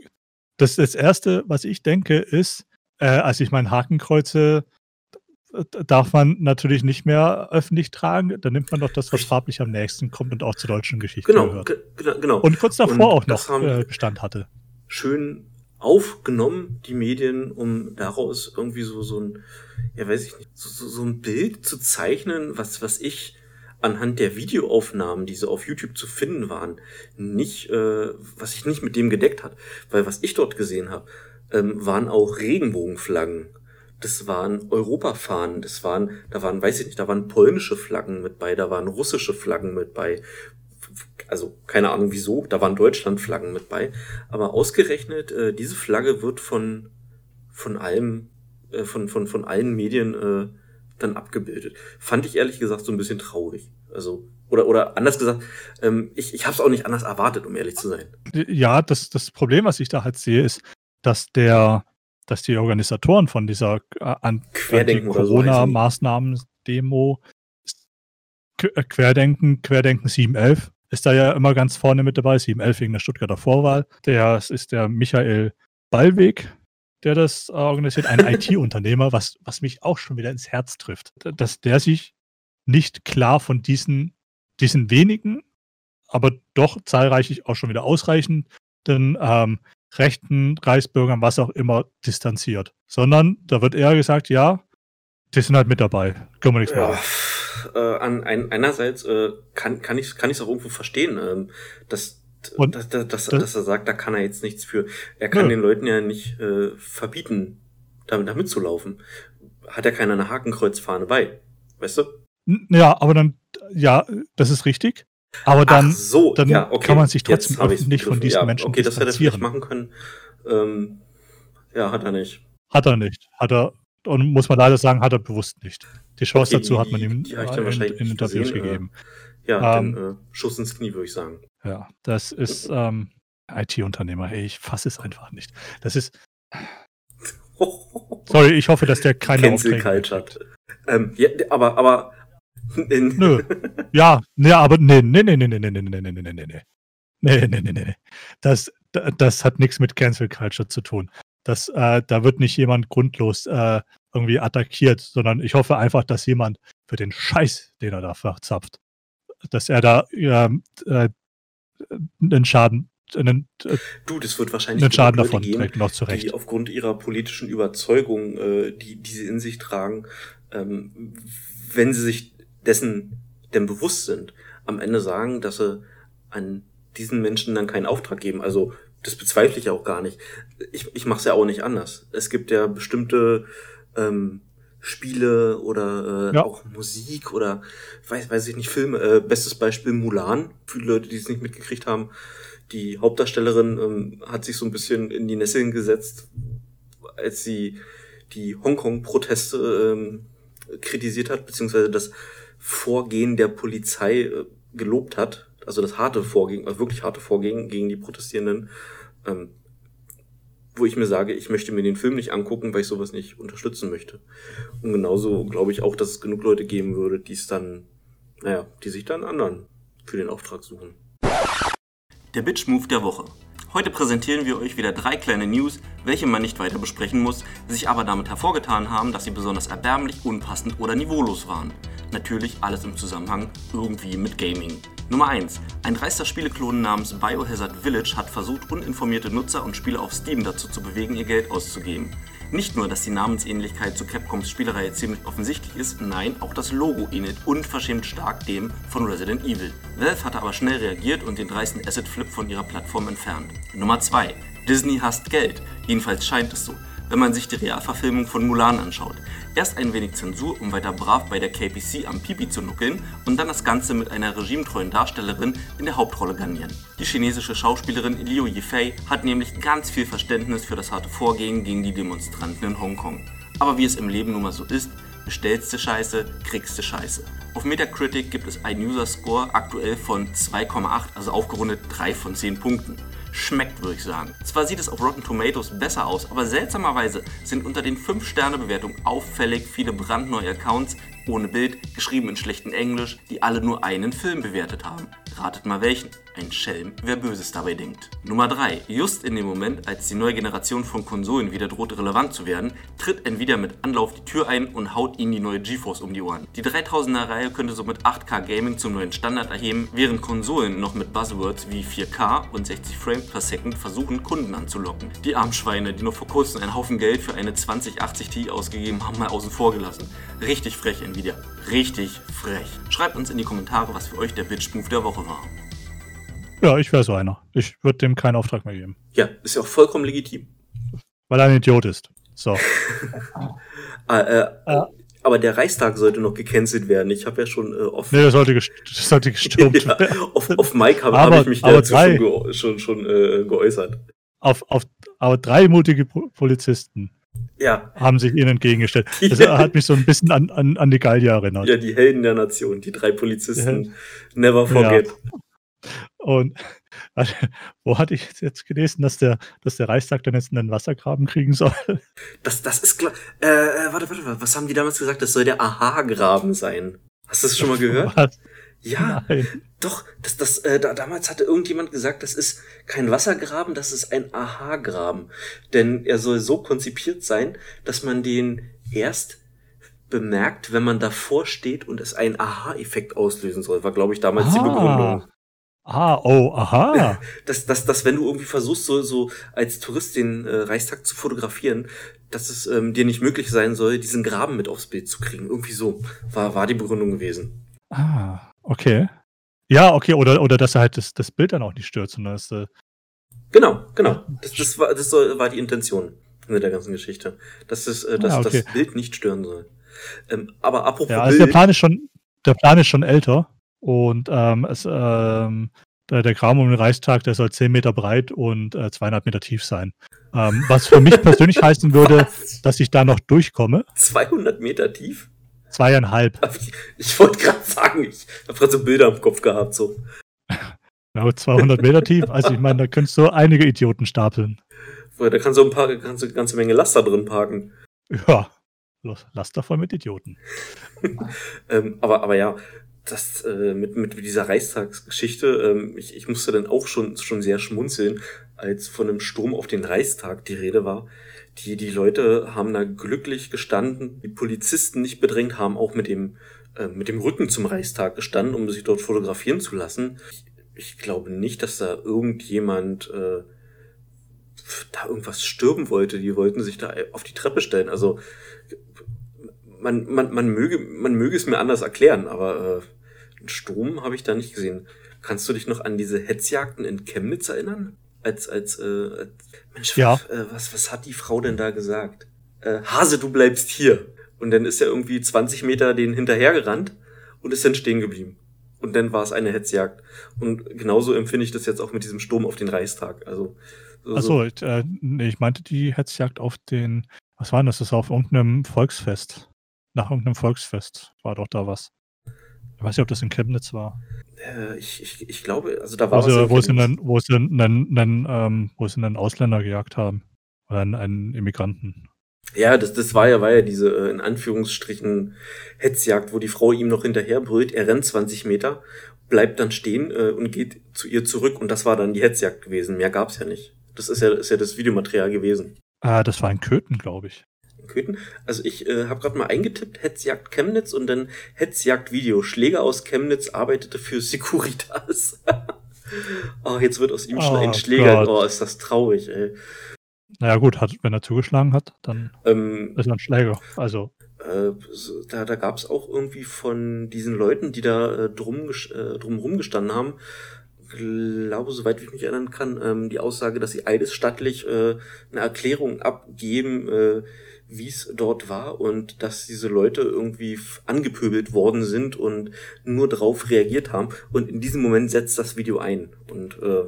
das, das Erste, was ich denke, ist, äh, als ich mein Hakenkreuze darf man natürlich nicht mehr öffentlich tragen. Dann nimmt man doch das, was farblich am nächsten kommt und auch zur deutschen Geschichte genau, gehört. Genau, genau. Und kurz davor und auch noch äh, Bestand hatte. Schön aufgenommen, die Medien, um daraus irgendwie so, so ein, ja weiß ich nicht, so, so, so ein Bild zu zeichnen, was, was ich anhand der Videoaufnahmen, die so auf YouTube zu finden waren, nicht, äh, was sich nicht mit dem gedeckt hat. Weil was ich dort gesehen habe, ähm, waren auch Regenbogenflaggen das waren Europafahnen, das waren, da waren, weiß ich nicht, da waren polnische Flaggen mit bei, da waren russische Flaggen mit bei. Also keine Ahnung wieso, da waren Deutschlandflaggen mit bei. Aber ausgerechnet, äh, diese Flagge wird von, von allem, äh, von, von, von allen Medien äh, dann abgebildet. Fand ich ehrlich gesagt so ein bisschen traurig. Also, oder, oder anders gesagt, ähm, ich, ich habe es auch nicht anders erwartet, um ehrlich zu sein. Ja, das, das Problem, was ich da halt sehe, ist, dass der dass die Organisatoren von dieser äh, Corona-Maßnahmen-Demo äh, Querdenken, Querdenken 711 ist da ja immer ganz vorne mit dabei, 711 wegen der Stuttgarter Vorwahl. Der ist der Michael Ballweg, der das äh, organisiert, ein IT-Unternehmer, was, was mich auch schon wieder ins Herz trifft, dass der sich nicht klar von diesen, diesen wenigen, aber doch zahlreich auch schon wieder ausreichenden ähm, rechten Reichsbürgern, was auch immer, distanziert. Sondern da wird eher gesagt, ja, die sind halt mit dabei. Können wir nichts ja. machen. äh, an ein, einerseits äh, kann kann ich kann ich auch irgendwo verstehen, ähm, dass und dass, dass, dass, dass er sagt, da kann er jetzt nichts für. Er kann ja. den Leuten ja nicht äh, verbieten, damit da mitzulaufen. Hat ja keiner eine Hakenkreuzfahne bei, weißt du? Ja, aber dann, ja, das ist richtig. Aber dann, so, dann ja, okay. kann man sich trotzdem öffentlich von diesen ja, Menschen Okay, das hätte er machen können. Ähm, ja, hat er nicht. Hat er nicht. Hat er, und muss man leider sagen, hat er bewusst nicht. Die Chance okay, dazu hat man ihm in, in, Interviews gesehen, gegeben. Äh, ja, ähm, den, äh, Schuss ins Knie, würde ich sagen. Ja, das ist ähm, IT-Unternehmer. Hey, ich fasse es einfach nicht. Das ist. Sorry, ich hoffe, dass der keine Cancel Culture hat. Ähm, ja, aber, aber. Nö. Ja, nee, aber nee, nee, nee, nee, nee, nee, nee, nee, nee, nee, nee, nee. Nee, nee, nee, nee. Das, das hat nichts mit Cancel Culture zu tun. Das, äh, da wird nicht jemand grundlos äh, irgendwie attackiert, sondern ich hoffe einfach, dass jemand für den Scheiß, den er da verzapft, dass er da äh, äh, einen Schaden einen, äh, du, das wird wahrscheinlich einen Schaden davon geben, noch zurecht. die aufgrund ihrer politischen Überzeugung, äh, die, die sie in sich tragen, ähm, wenn sie sich dessen denn bewusst sind, am Ende sagen, dass sie an diesen Menschen dann keinen Auftrag geben. Also das bezweifle ich auch gar nicht. Ich, ich mache es ja auch nicht anders. Es gibt ja bestimmte ähm, Spiele oder äh, ja. auch Musik oder weiß, weiß ich nicht, Filme. Äh, bestes Beispiel Mulan, für die Leute, die es nicht mitgekriegt haben. Die Hauptdarstellerin ähm, hat sich so ein bisschen in die Nesseln gesetzt, als sie die Hongkong-Proteste ähm, kritisiert hat, beziehungsweise das Vorgehen der Polizei äh, gelobt hat. Also das harte Vorgehen, also wirklich harte Vorgehen gegen die Protestierenden. Ähm, wo ich mir sage, ich möchte mir den Film nicht angucken, weil ich sowas nicht unterstützen möchte. Und genauso glaube ich auch, dass es genug Leute geben würde, die es dann, naja, die sich dann anderen für den Auftrag suchen. Der Bitch Move der Woche. Heute präsentieren wir euch wieder drei kleine News, welche man nicht weiter besprechen muss, sich aber damit hervorgetan haben, dass sie besonders erbärmlich, unpassend oder niveaulos waren. Natürlich alles im Zusammenhang irgendwie mit Gaming. Nummer 1. Ein dreister Spieleklon namens Biohazard Village hat versucht, uninformierte Nutzer und Spieler auf Steam dazu zu bewegen, ihr Geld auszugeben. Nicht nur, dass die Namensähnlichkeit zu Capcoms Spielereihe ziemlich offensichtlich ist, nein, auch das Logo ähnelt unverschämt stark dem von Resident Evil. Valve hatte aber schnell reagiert und den dreisten Asset Flip von ihrer Plattform entfernt. Nummer 2. Disney hasst Geld. Jedenfalls scheint es so wenn man sich die Realverfilmung von Mulan anschaut. Erst ein wenig Zensur, um weiter brav bei der KPC am Pipi zu nuckeln und dann das Ganze mit einer regimetreuen Darstellerin in der Hauptrolle garnieren. Die chinesische Schauspielerin Liu Yifei hat nämlich ganz viel Verständnis für das harte Vorgehen gegen die Demonstranten in Hongkong. Aber wie es im Leben nun mal so ist, bestellste Scheiße, kriegste Scheiße. Auf Metacritic gibt es einen User-Score aktuell von 2,8, also aufgerundet 3 von 10 Punkten schmeckt, würde ich sagen. Zwar sieht es auf Rotten Tomatoes besser aus, aber seltsamerweise sind unter den 5-Sterne-Bewertungen auffällig viele brandneue Accounts ohne Bild, geschrieben in schlechtem Englisch, die alle nur einen Film bewertet haben. Ratet mal welchen. Ein Schelm, wer Böses dabei denkt. Nummer 3. Just in dem Moment, als die neue Generation von Konsolen wieder droht relevant zu werden, tritt Nvidia mit Anlauf die Tür ein und haut ihnen die neue GeForce um die Ohren. Die 3000er Reihe könnte somit 8K Gaming zum neuen Standard erheben, während Konsolen noch mit Buzzwords wie 4K und 60 Frames per Second versuchen, Kunden anzulocken. Die Armschweine, die noch vor kurzem einen Haufen Geld für eine 2080 Ti ausgegeben haben, mal außen vor gelassen. Richtig frech, Nvidia. Richtig frech. Schreibt uns in die Kommentare, was für euch der Bitch-Move der Woche war. Ja, ich wäre so einer. Ich würde dem keinen Auftrag mehr geben. Ja, ist ja auch vollkommen legitim. Weil er ein Idiot ist. So. ah, äh, ja. Aber der Reichstag sollte noch gecancelt werden. Ich habe ja schon äh, oft. Nee, das sollte, das sollte gestürmt ja, auf, auf Mike habe hab ich mich dazu drei, schon, schon, schon äh, geäußert. Auf, auf, aber drei mutige Polizisten ja. haben sich ihnen entgegengestellt. Das hat mich so ein bisschen an, an, an die Gallier erinnert. Ja, die Helden der Nation, die drei Polizisten. Never forget. Ja. Und also, wo hatte ich jetzt gelesen, dass der, dass der Reichstag dann jetzt einen Wassergraben kriegen soll? Das, das ist klar. Äh, äh, warte, warte, was haben die damals gesagt? Das soll der Aha-Graben sein. Hast du das schon mal gehört? Was? Ja, Nein. doch. Das, das, äh, da, damals hatte irgendjemand gesagt, das ist kein Wassergraben, das ist ein Aha-Graben. Denn er soll so konzipiert sein, dass man den erst bemerkt, wenn man davor steht und es einen Aha-Effekt auslösen soll. War, glaube ich, damals ah. die Begründung. Ah, oh, aha. Dass, dass, dass wenn du irgendwie versuchst, so, so als Tourist den äh, Reichstag zu fotografieren, dass es ähm, dir nicht möglich sein soll, diesen Graben mit aufs Bild zu kriegen. Irgendwie so war, war die Begründung gewesen. Ah, okay. Ja, okay, oder, oder dass er halt das, das Bild dann auch nicht stört, sondern dass äh, Genau, genau. Das, das, war, das war die Intention mit der ganzen Geschichte. Dass, es, äh, dass Ah, okay. das Bild nicht stören soll. Ähm, aber apropos Ja, also der Bild, Plan ist schon, der Plan ist schon älter und ähm, es, ähm, der, der Graben um den Reichstag, der soll 10 Meter breit und äh, zweieinhalb Meter tief sein. Ähm, was für mich persönlich heißen würde, dass ich da noch durchkomme. 200 Meter tief? Zweieinhalb. Ich, wollte gerade sagen, ich habe gerade so Bilder im Kopf gehabt. So. Ja, 200 Meter tief. Also ich meine, da könntest du einige Idioten stapeln. Da kannst du ein paar, kannst du eine ganze Menge Laster drin parken. Ja, lass davon mit Idioten. Ähm, aber, aber ja, das äh, mit, mit dieser Reichstagsgeschichte, ähm, ich, ich musste dann auch schon, schon sehr schmunzeln, als von einem Sturm auf den Reichstag die Rede war. Die, die Leute haben da glücklich gestanden, die Polizisten nicht bedrängt, haben auch mit dem, äh, mit dem Rücken zum Reichstag gestanden, um sich dort fotografieren zu lassen. Ich, ich glaube nicht, dass da irgendjemand äh, da irgendwas stürmen wollte. Die wollten sich da auf die Treppe stellen. Also man, man, man, möge, man möge es mir anders erklären, aber äh, einen Sturm habe ich da nicht gesehen. Kannst du dich noch an diese Hetzjagden in Chemnitz erinnern? Als, als, äh, als Mensch, Ja. äh, was, was hat die Frau denn da gesagt? Äh, Hase, du bleibst hier. Und dann ist er irgendwie 20 Meter den hinterhergerannt und ist dann stehen geblieben. Und dann war es eine Hetzjagd. Und genauso empfinde ich das jetzt auch mit diesem Sturm auf den Reichstag. Also, so, Achso, ich, äh, nee, ich meinte die Hetzjagd auf den, was war denn das? Das war auf irgendeinem Volksfest. Nach irgendeinem Volksfest war doch da was. Ich weiß nicht, ob das in Chemnitz war. äh, ich, ich, ich glaube, also da war was in wo sie, einen, wo, sie einen, einen, ähm, wo sie einen Ausländer gejagt haben. Oder einen, einen Immigranten. Ja, das, das war ja, war ja diese, äh, in Anführungsstrichen, Hetzjagd, wo die Frau ihm noch hinterher brüllt. Er rennt 20 Meter, bleibt dann stehen äh, und geht zu ihr zurück. Und das war dann die Hetzjagd gewesen. Mehr gab's ja nicht. Das ist ja, ist ja das Videomaterial gewesen. Äh, das war in Köthen, glaube ich. Köthen. Also ich äh, habe gerade mal eingetippt, Hetzjagd Chemnitz und dann Hetzjagd Video. Schläger aus Chemnitz arbeitete für Securitas. oh, jetzt wird aus ihm schon Oh ein Schläger. Gott. Oh, ist das traurig, ey. Naja gut, hat, wenn er zugeschlagen hat, dann Ähm, ist er ein Schläger. Also, Äh, da da gab es auch irgendwie von diesen Leuten, die da äh, drum, äh, drum rumgestanden haben, glaube, soweit ich mich erinnern kann, ähm, die Aussage, dass sie eidesstattlich äh, eine Erklärung abgeben, äh, wie es dort war und dass diese Leute irgendwie angepöbelt worden sind und nur darauf reagiert haben. Und in diesem Moment setzt das Video ein. Und äh,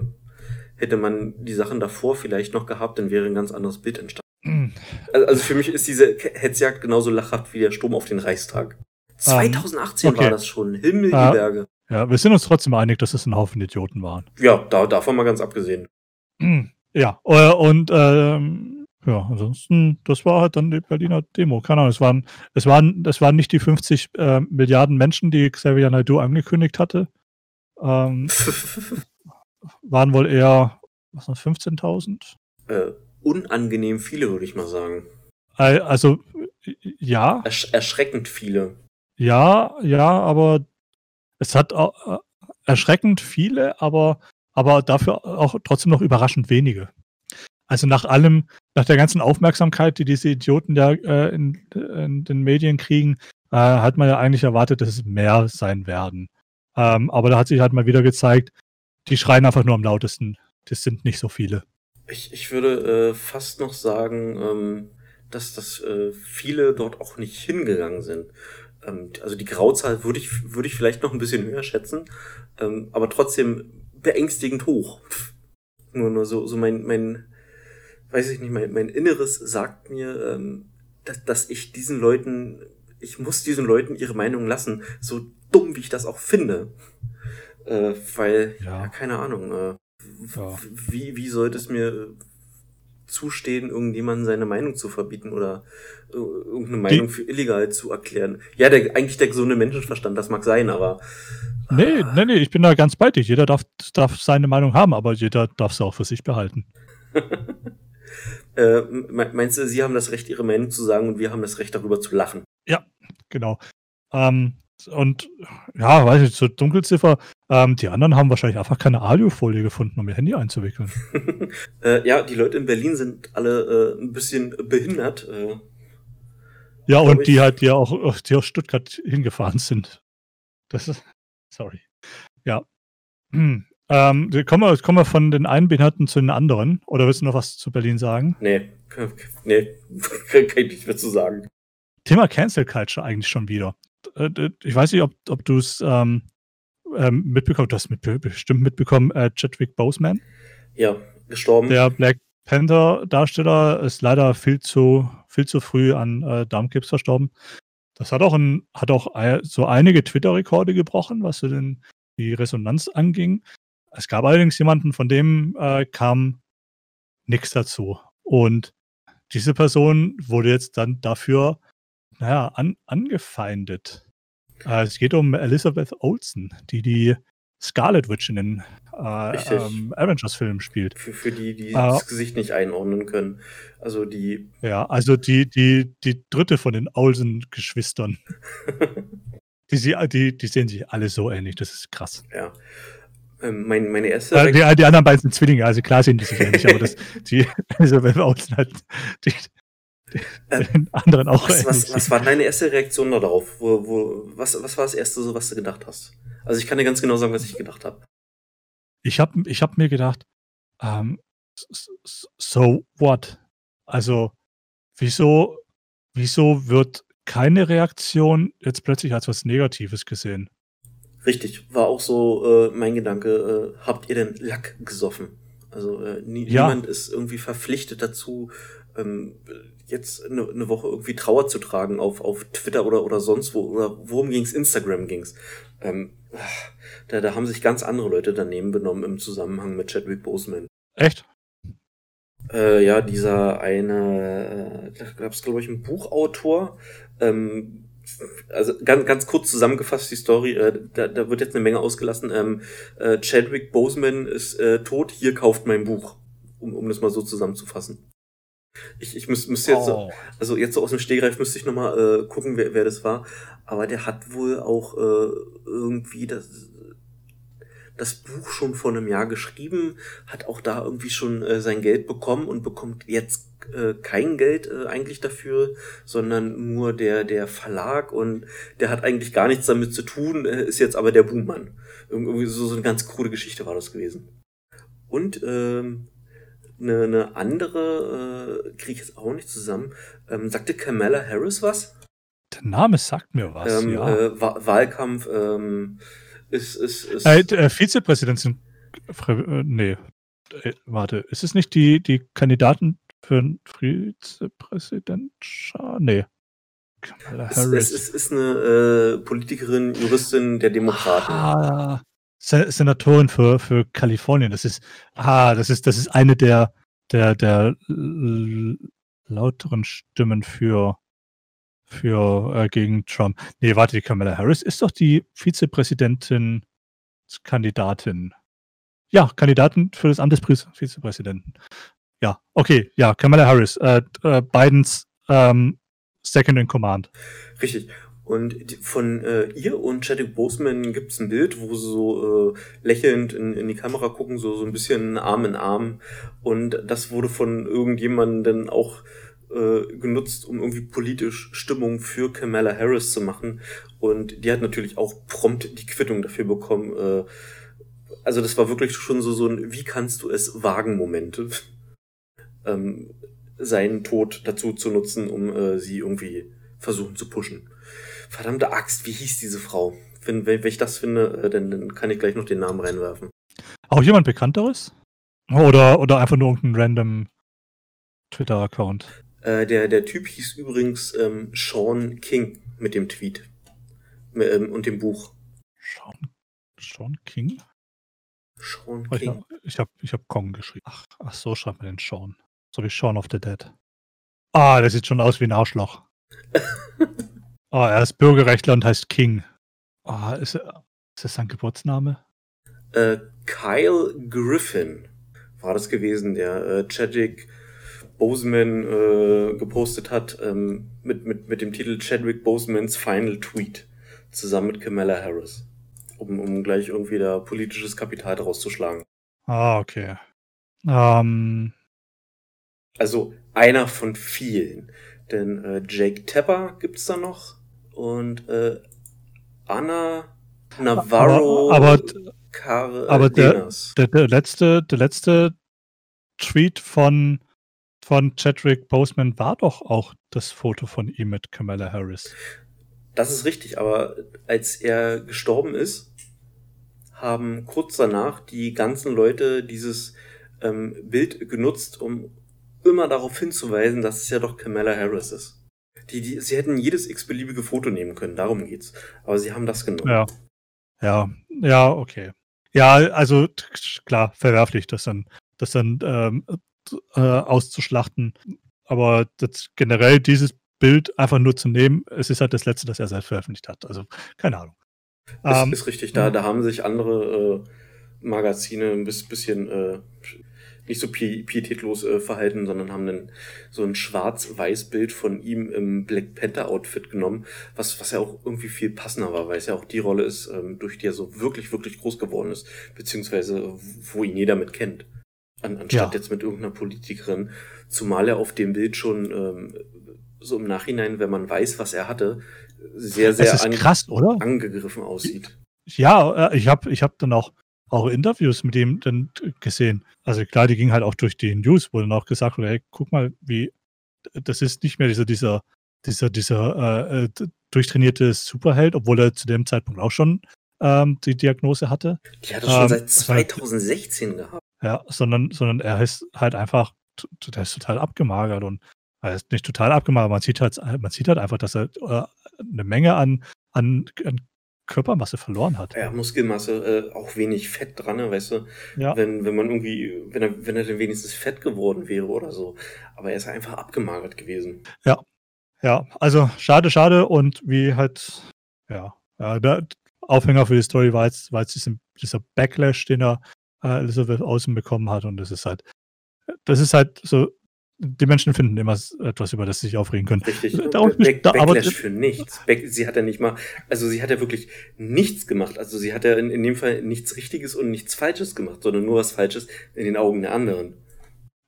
hätte man die Sachen davor vielleicht noch gehabt, dann wäre ein ganz anderes Bild entstanden. Also also für mich ist diese Hetzjagd genauso lachhaft wie der Sturm auf den Reichstag. 2018 okay. war das schon. Himmel, Ah. die Berge. ja, wir sind uns trotzdem einig, dass es ein Haufen Idioten waren. Ja, da, davon mal ganz abgesehen. Ja, äh, und ähm, ja, ansonsten, das war halt dann die Berliner Demo. Keine Ahnung, es waren, es waren, es waren nicht die 50 äh, Milliarden Menschen, die Xavier Naidoo angekündigt hatte. Ähm, waren wohl eher, was sind 15.000? äh, unangenehm viele, würde ich mal sagen. Also, ja, Ersch erschreckend viele. ja, ja, aber es hat äh, erschreckend viele, aber, aber dafür auch trotzdem noch überraschend wenige. Also nach allem, nach der ganzen Aufmerksamkeit, die diese Idioten ja äh, in, in den Medien kriegen, äh, hat man ja eigentlich erwartet, dass es mehr sein werden. Ähm, aber da hat sich halt mal wieder gezeigt, die schreien einfach nur am lautesten. Das sind nicht so viele. Ich, ich würde äh, fast noch sagen, ähm, dass, dass äh, viele dort auch nicht hingegangen sind. Ähm, also die Grauzahl würde ich, würde ich vielleicht noch ein bisschen höher schätzen, ähm, aber trotzdem beängstigend hoch. Nur, nur so, so mein, mein, weiß ich nicht, mein, mein Inneres sagt mir, ähm, dass, dass ich diesen Leuten, ich muss diesen Leuten ihre Meinung lassen, so dumm wie ich das auch finde. Äh, weil, Ja. ja, keine Ahnung, äh, Ja. wie, wie sollte es mir äh, zustehen, irgendjemandem seine Meinung zu verbieten oder äh, irgendeine Meinung für illegal zu erklären? Ja, der, eigentlich der gesunde Menschenverstand, das mag sein, aber Nee, nee, nee, ich bin da ganz bei dir. Jeder darf, darf seine Meinung haben, aber jeder darf sie auch für sich behalten. äh, me- meinst du, Sie haben das Recht, Ihre Meinung zu sagen und wir haben das Recht, darüber zu lachen? Genau. Ähm, und ja, weiß ich, zur Dunkelziffer, ähm, die anderen haben wahrscheinlich einfach keine Alufolie gefunden, um ihr Handy einzuwickeln. äh, ja, die Leute in Berlin sind alle äh, ein bisschen behindert. Äh, ja, und die halt ja auch, die aus Stuttgart hingefahren sind. Das ist, sorry. Ja. Hm. Ähm, kommen, wir, kommen wir von den einen Behinderten zu den anderen? Oder willst du noch was zu Berlin sagen? Nee, nee, kann ich nicht mehr zu sagen. Thema Cancel Culture eigentlich schon wieder. Äh, ich weiß nicht, ob, ob du es ähm, ähm, mitbekommen, du hast mit, bestimmt mitbekommen, äh, Chadwick Boseman. Ja, gestorben. Der Black Panther-Darsteller ist leider viel zu, viel zu früh an äh, Darmkrebs verstorben. Das hat auch, ein, hat auch so einige Twitter-Rekorde gebrochen, was so den, die Resonanz anging. Es gab allerdings jemanden, von dem äh, kam nichts dazu. Und diese Person wurde jetzt dann dafür naja, an, angefeindet. Äh, es geht um Elizabeth Olsen, die die Scarlet Witch in den äh, ähm, Avengers-Filmen spielt. Für, für die, die äh, das Gesicht nicht einordnen können. Also die. Ja, also die, die, die dritte von den Olsen-Geschwistern. die, die, die sehen sich alle so ähnlich, das ist krass. Ja. Ähm, mein, meine erste. Äh, die, die, anderen beiden sind Zwillinge, also klar sehen die sich ähnlich, aber das, die Elizabeth Olsen hat die, ähm, anderen auch. Was, was, was, war deine erste Reaktion darauf? Wo, wo, was, was war das erste, so, was du gedacht hast? Also ich kann dir ganz genau sagen, was ich gedacht habe. Ich habe ich hab mir gedacht, ähm, so what? Also wieso, wieso wird keine Reaktion jetzt plötzlich als was Negatives gesehen? Richtig, war auch so äh, mein Gedanke. Äh, habt ihr denn Lack gesoffen? Also äh, nie, ja. niemand ist irgendwie verpflichtet dazu, ähm, jetzt eine, eine Woche irgendwie Trauer zu tragen auf, auf Twitter oder, oder sonst wo. Oder worum ging's? Instagram ging's. Ähm, da, da haben sich ganz andere Leute daneben benommen im Zusammenhang mit Chadwick Boseman. Echt? Äh, ja, dieser eine, äh, da gab es, glaube ich, ein Buchautor, ähm, also ganz, ganz kurz zusammengefasst die Story, äh, da, da wird jetzt eine Menge ausgelassen. Ähm, äh, Chadwick Boseman ist äh, tot, hier kauft mein Buch, um, um das mal so zusammenzufassen. Ich, ich müsste müsst jetzt, oh. so, also jetzt so aus dem Stehgreif müsste ich nochmal äh, gucken, wer, wer das war. Aber der hat wohl auch äh, irgendwie das, das Buch schon vor einem Jahr geschrieben, hat auch da irgendwie schon äh, sein Geld bekommen und bekommt jetzt äh, kein Geld äh, eigentlich dafür, sondern nur der, der Verlag und der hat eigentlich gar nichts damit zu tun, äh, ist jetzt aber der Buhmann. Irgendwie so, so eine ganz krude Geschichte war das gewesen. Und ähm, eine, eine andere äh, kriege ich jetzt auch nicht zusammen. Ähm, sagte Kamala Harris was? Der Name sagt mir was, ähm, ja. Äh, Wahlkampf ähm, ist, ist, ist. Äh, äh, Vizepräsidentin. Äh, nee. Äh, warte, ist es nicht die, die Kandidaten für einen Vizepräsident? Nee. Kamala Harris. Es, es, es ist eine äh, Politikerin, Juristin der Demokraten. Ah, Senatorin für, für Kalifornien. Das ist, ah, das ist, das ist eine der, der, der lauteren Stimmen für, für äh, gegen Trump. Nee, warte, die Kamala Harris ist doch die Vizepräsidentin, Kandidatin. Ja, Kandidatin für das Amt des Vizepräsidenten. Ja, okay, ja, Kamala Harris, äh, äh, Bidens ähm, Second in Command. Richtig. Und von äh, ihr und Chadwick Boseman gibt es ein Bild, wo sie so äh, lächelnd in, in die Kamera gucken, so, so ein bisschen Arm in Arm. Und das wurde von irgendjemandem dann auch äh, genutzt, um irgendwie politisch Stimmung für Kamala Harris zu machen. Und die hat natürlich auch prompt die Quittung dafür bekommen. Äh, also das war wirklich schon so, so ein Wie kannst du es wagen Moment. ähm, seinen Tod dazu zu nutzen, um äh, sie irgendwie versuchen zu pushen. Verdammte Axt, wie hieß diese Frau? Wenn, wenn, wenn ich das finde, äh, dann, dann kann ich gleich noch den Namen reinwerfen. Auch jemand Bekannteres? Oder, oder einfach nur irgendein random Twitter-Account? Äh, der, der Typ hieß übrigens ähm, Sean King mit dem Tweet ähm, und dem Buch. Sean, Sean King? Sean King. Ich habe ich hab Kong geschrieben. Ach, ach so schreibt man den Sean. So wie Sean of the Dead. Ah, der sieht schon aus wie ein Arschloch. Oh, er ist Bürgerrechtler und heißt King. Oh, ist, ist das sein Geburtsname? Äh, Kyle Griffin war das gewesen, der äh, Chadwick Boseman äh, gepostet hat ähm, mit, mit, mit dem Titel Chadwick Bosemans Final Tweet. zusammen mit Kamala Harris, um, um gleich irgendwie da politisches Kapital daraus zu schlagen. Ah, okay. Ähm, Also einer von vielen. Denn äh, Jake Tapper gibt's da noch und äh, Anna Navarro Aber- aber- Car aber der- Denas. der, der letzte, der letzte Tweet von, von Chadwick Boseman war doch auch das Foto von ihm mit Kamala Harris. Das ist richtig, aber als er gestorben ist, haben kurz danach die ganzen Leute dieses ähm, Bild genutzt, um immer darauf hinzuweisen, dass es ja doch Kamala Harris ist. Die, die, sie hätten jedes x-beliebige Foto nehmen können, darum geht's. Aber sie haben das genommen. Ja. Ja, ja, okay. Ja, also klar, verwerflich, das dann, das dann ähm, äh, auszuschlachten. Aber das, generell dieses Bild einfach nur zu nehmen, es ist halt das letzte, das er selbst veröffentlicht hat. Also, keine Ahnung. Ist, Ähm, ist richtig, da, da haben sich andere äh, Magazine ein bis- bisschen äh, nicht so pi pietätlos äh, verhalten, sondern haben dann so ein schwarz-weiß-Bild von ihm im Black Panther-Outfit genommen, was, was ja auch irgendwie viel passender war, weil es ja auch die Rolle ist, ähm, durch die er so wirklich, wirklich groß geworden ist, beziehungsweise wo ihn jeder mit kennt. An, anstatt Ja. jetzt mit irgendeiner Politikerin, zumal er auf dem Bild schon ähm, so im Nachhinein, wenn man weiß, was er hatte, sehr, sehr das ist an- krass, angegriffen aussieht. Ja, äh, ich habe ich hab dann auch, auch Interviews mit ihm dann gesehen. Also klar, die gingen halt auch durch die News, wo dann auch gesagt wurde, hey, guck mal, wie, das ist nicht mehr dieser, dieser, dieser, dieser äh, durchtrainierte Superheld, obwohl er zu dem Zeitpunkt auch schon ähm, die Diagnose hatte. Die hat er schon Ähm, seit das war- 2016 gehabt. Ja, sondern, sondern er ist halt einfach, der ist total abgemagert und er ist nicht total abgemagert, man sieht halt, man sieht halt einfach, dass er äh, eine Menge an, an, an Körpermasse verloren hat. Ja, Muskelmasse, äh, auch wenig Fett dran, ne, weißt du? Ja. Wenn, wenn man irgendwie, wenn er, wenn er denn wenigstens fett geworden wäre oder so. Aber er ist einfach abgemagert gewesen. Ja, also schade, schade und wie halt, ja, ja der Aufhänger für die Story war jetzt, war jetzt diesen, dieser Backlash, den er äh, Elizabeth außen bekommen hat und das ist halt, das ist halt so, die Menschen finden immer etwas, über das sie sich aufregen können. Richtig. Darum Back, nicht- da- aber- Backlash für nichts. Back, sie hat ja nicht mal, also sie hat ja wirklich nichts gemacht. Also sie hat ja in, in dem Fall nichts Richtiges und nichts Falsches gemacht, sondern nur was Falsches in den Augen der anderen.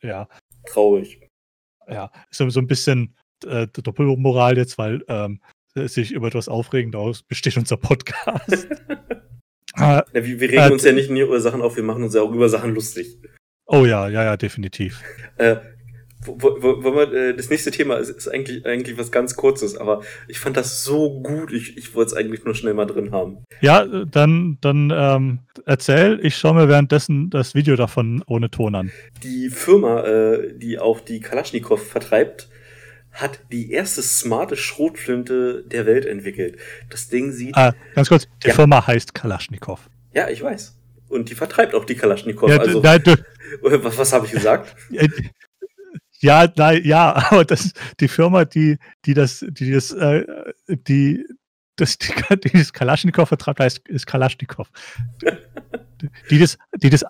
Ja, Traurig. ja, so, so ein bisschen äh, Doppelmoral jetzt, weil ähm, sich über etwas aufregen, daraus besteht unser Podcast. äh, Ja, wir, wir regen Äh, uns ja nicht nur über Sachen auf, wir machen uns ja auch über Sachen lustig. oh ja, ja, ja, definitiv. Äh, wo, wo, wo, man, äh, das nächste Thema ist, ist eigentlich, eigentlich was ganz Kurzes, aber ich fand das so gut, ich, ich wollte es eigentlich nur schnell mal drin haben. Ja, äh, dann, dann ähm, erzähl, ich schaue mir währenddessen das Video davon ohne Ton an. Die Firma, äh, die auch die Kalaschnikow vertreibt, hat die erste smarte Schrotflinte der Welt entwickelt. Das Ding sieht, Ah, ganz kurz, die Ja. Firma heißt Kalaschnikow. ja, ich weiß. Und die vertreibt auch die Kalaschnikow. Ja, also, nein, du, was, was habe ich gesagt? äh, ja, nein, ja, aber das die Firma, die, die das, die das, äh, die, das, die, die das Kalaschnikow vertreibt, heißt ist Kalaschnikow. Die das, die das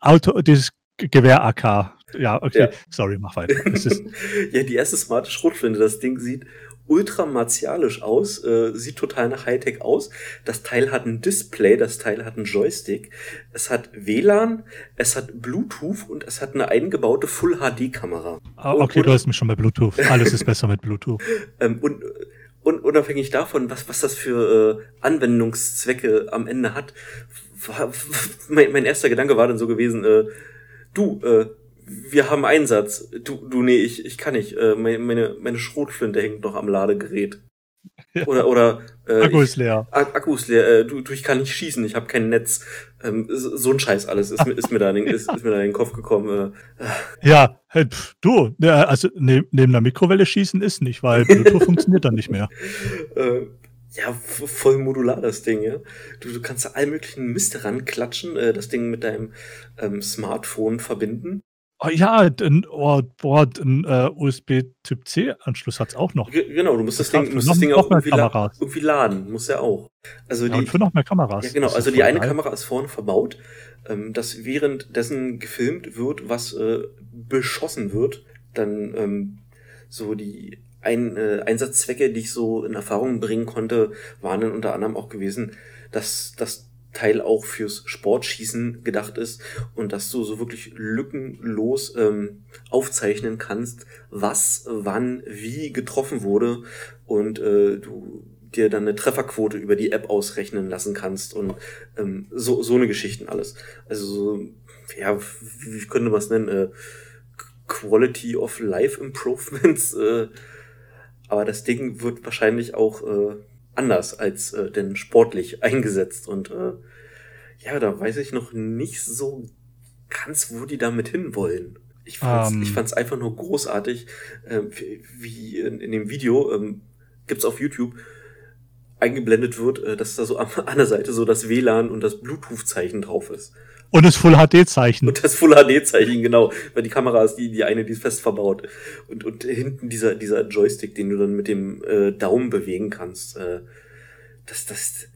Auto, dieses Gewehr AK. Ja, okay, Ja. sorry, mach weiter. Ja, die erste smarte Schrotflinte. Das Ding sieht ultra martialisch aus, äh, sieht total nach Hightech aus. Das Teil hat ein Display, das Teil hat einen Joystick, es hat WLAN, es hat Bluetooth und es hat eine eingebaute Full HD Kamera. Ah, okay, du hast mich schon bei Bluetooth. Alles ist besser mit Bluetooth. Ähm, und, und unabhängig davon, was, was das für äh, Anwendungszwecke am Ende hat, war, mein, mein erster Gedanke war dann so gewesen, äh, du, äh, wir haben Einsatz. Du, du, nee, ich, ich kann nicht. Äh, meine, meine, meine Schrotflinte hängt noch am Ladegerät. Ja. Oder, oder äh, Akku ich, ist leer. Ak- Akku ist leer, äh, du, du, ich kann nicht schießen, ich habe kein Netz. Ähm, so so ein Scheiß alles ist, mir- ist, mir da in den, ist, ist mir da in den Kopf gekommen. Äh, Ja, hey, pf, du, ja, also ne, neben der Mikrowelle schießen ist nicht, weil Bluetooth funktioniert dann nicht mehr. äh, ja, voll modular das Ding, ja. Du, du kannst da all möglichen Mist ranklatschen, äh, das Ding mit deinem ähm, Smartphone verbinden. Oh, ja, ein, oh, boah, ein äh, USB-Typ-C-Anschluss hat's auch noch. Ge- Genau, du musst das, Das Ding, hat musst das Ding auch irgendwie, la irgendwie laden, muss ja auch. Also Ja, die, und für noch mehr Kameras. Ja, genau. Also die eine geil. Kamera ist vorne verbaut, ähm, dass währenddessen gefilmt wird, was äh, beschossen wird, dann ähm, so die ein, äh, Einsatzzwecke, die ich so in Erfahrung bringen konnte, waren dann unter anderem auch gewesen, dass das Teil auch fürs Sportschießen gedacht ist und dass du so wirklich lückenlos ähm, aufzeichnen kannst, was, wann, wie getroffen wurde und äh, du dir dann eine Trefferquote über die App ausrechnen lassen kannst und ähm, so, so eine Geschichten alles. Also so, ja, wie könnte man es nennen? Äh, Quality of Life Improvements. Äh, aber das Ding wird wahrscheinlich auch äh, anders als äh, denn sportlich eingesetzt. Und äh, ja, da weiß ich noch nicht so ganz, wo die damit hinwollen. Ich fand's, um. Ähm. ich fand's einfach nur großartig, äh, wie in, in dem Video, ähm, gibt's auf YouTube, eingeblendet wird, äh, dass da so an, an der Seite so das WLAN und das Bluetooth-Zeichen drauf ist. Und das Full HD-Zeichen. Und das Full HD-Zeichen, genau. Weil die Kamera ist die, die eine, die ist fest verbaut. Und, und hinten dieser, dieser Joystick, den du dann mit dem äh, Daumen bewegen kannst. Äh, das, das,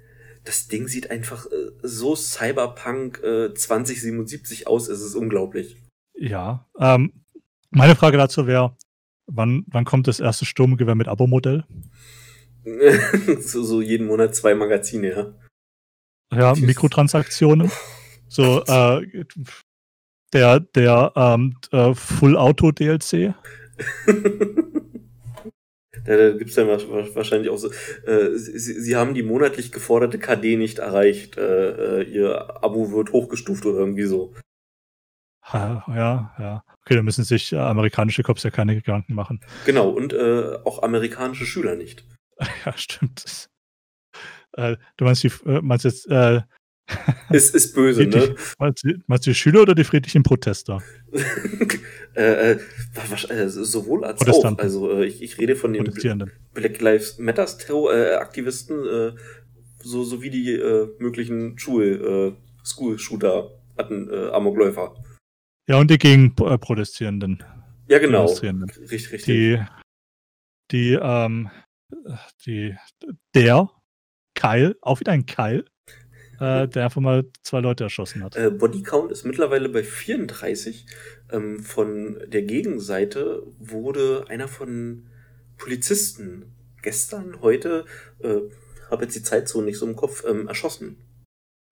das Ding sieht einfach äh, so Cyberpunk äh, 2077 aus, es ist unglaublich. Ja. Ähm, meine Frage dazu wäre, wann, wann kommt das erste Sturmgewehr mit Abo-Modell? so, so jeden Monat zwei Magazine, ja. Ja, Mikrotransaktionen. So, äh, der, der ähm, äh, Full Auto DLC. da, da gibt es dann wahrscheinlich auch so. Äh, sie, sie, haben die monatlich geforderte KD nicht erreicht. Äh, äh, ihr Abo wird hochgestuft oder irgendwie so. Ja, ja. Okay, da müssen sich äh, amerikanische Cops ja keine Gedanken machen. Genau, und äh, auch amerikanische Schüler nicht. Ja, stimmt. Äh, du meinst, die, meinst jetzt ist, ist böse, ne? Meinst du, meinst du die Schüler oder die friedlichen Protester? äh, äh, sowohl als auch. Also äh, ich, ich rede von den Black Lives Matters Terror äh, Aktivisten, äh, so sowie die äh, möglichen Schul äh, School Shooter hatten äh, Amokläufer. Ja und die gegen äh, Protestierenden. Ja genau. Richtig, richtig. Die die ähm, die der Keil, auch wieder ein Keil äh, der einfach mal zwei Leute erschossen hat. Äh, Bodycount ist mittlerweile bei 34. Ähm, von der Gegenseite wurde einer von Polizisten gestern, heute, äh, habe jetzt die Zeitzone nicht so im Kopf, ähm, erschossen.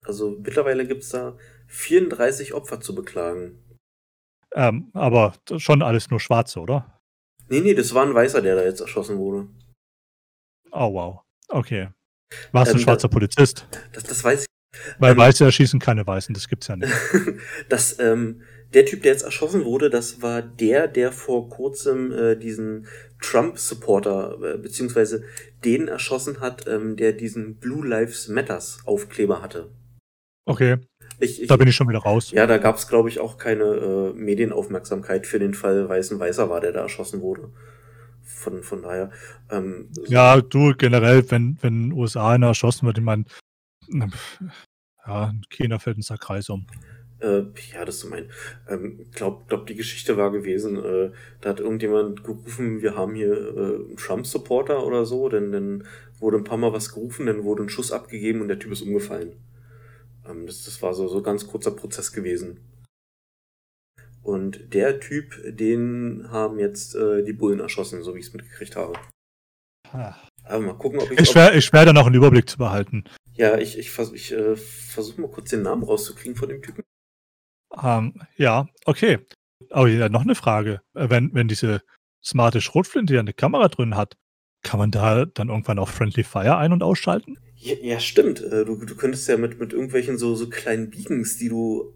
Also mittlerweile gibt es da 34 Opfer zu beklagen. Ähm, aber schon alles nur Schwarze, oder? Nee, nee, das war ein Weißer, der da jetzt erschossen wurde. Oh, wow. Okay. War es ein ähm, schwarzer da, Polizist? Das, das weiß ich weil ähm, Weiße erschießen keine Weißen, das gibt's ja nicht. das, ähm, der Typ, der jetzt erschossen wurde, das war der, der vor kurzem äh, diesen Trump-Supporter, äh, beziehungsweise den erschossen hat, ähm, der diesen Blue Lives Matters Aufkleber hatte. Okay. Ich, ich, da bin ich schon wieder raus. Ja, da gab's, glaube ich, auch keine äh, Medienaufmerksamkeit für den Fall, weil es ein Weißer war, der da erschossen wurde. Von, von daher. Ähm, ja, du generell, wenn, wenn USA einer erschossen wird, ich meine, ja, keiner fällt ein Sack um. Äh, ja, das zu meinen. Ähm, glaub, glaub, die Geschichte war gewesen, äh, da hat irgendjemand gerufen, wir haben hier äh, einen Trump-Supporter oder so, denn dann wurde ein paar Mal was gerufen, dann wurde ein Schuss abgegeben und der Typ ist umgefallen. Ähm, das, das war so, so ganz kurzer Prozess gewesen. Und der Typ, den haben jetzt äh, die Bullen erschossen, so wie ich es mitgekriegt habe. Ah. Aber mal gucken, ob ich. Ich schwer da noch einen Überblick zu behalten. Ja, ich, ich, vers ich äh, versuche mal kurz den Namen rauszukriegen von dem Typen. Ähm, ja, okay. Aber ja, noch eine Frage. Äh, wenn, wenn diese smarte Schrotflinte ja eine Kamera drin hat, kann man da dann irgendwann auch Friendly Fire ein- und ausschalten? Ja, ja stimmt. Äh, du, du könntest ja mit, mit irgendwelchen so, so kleinen Beacons, die du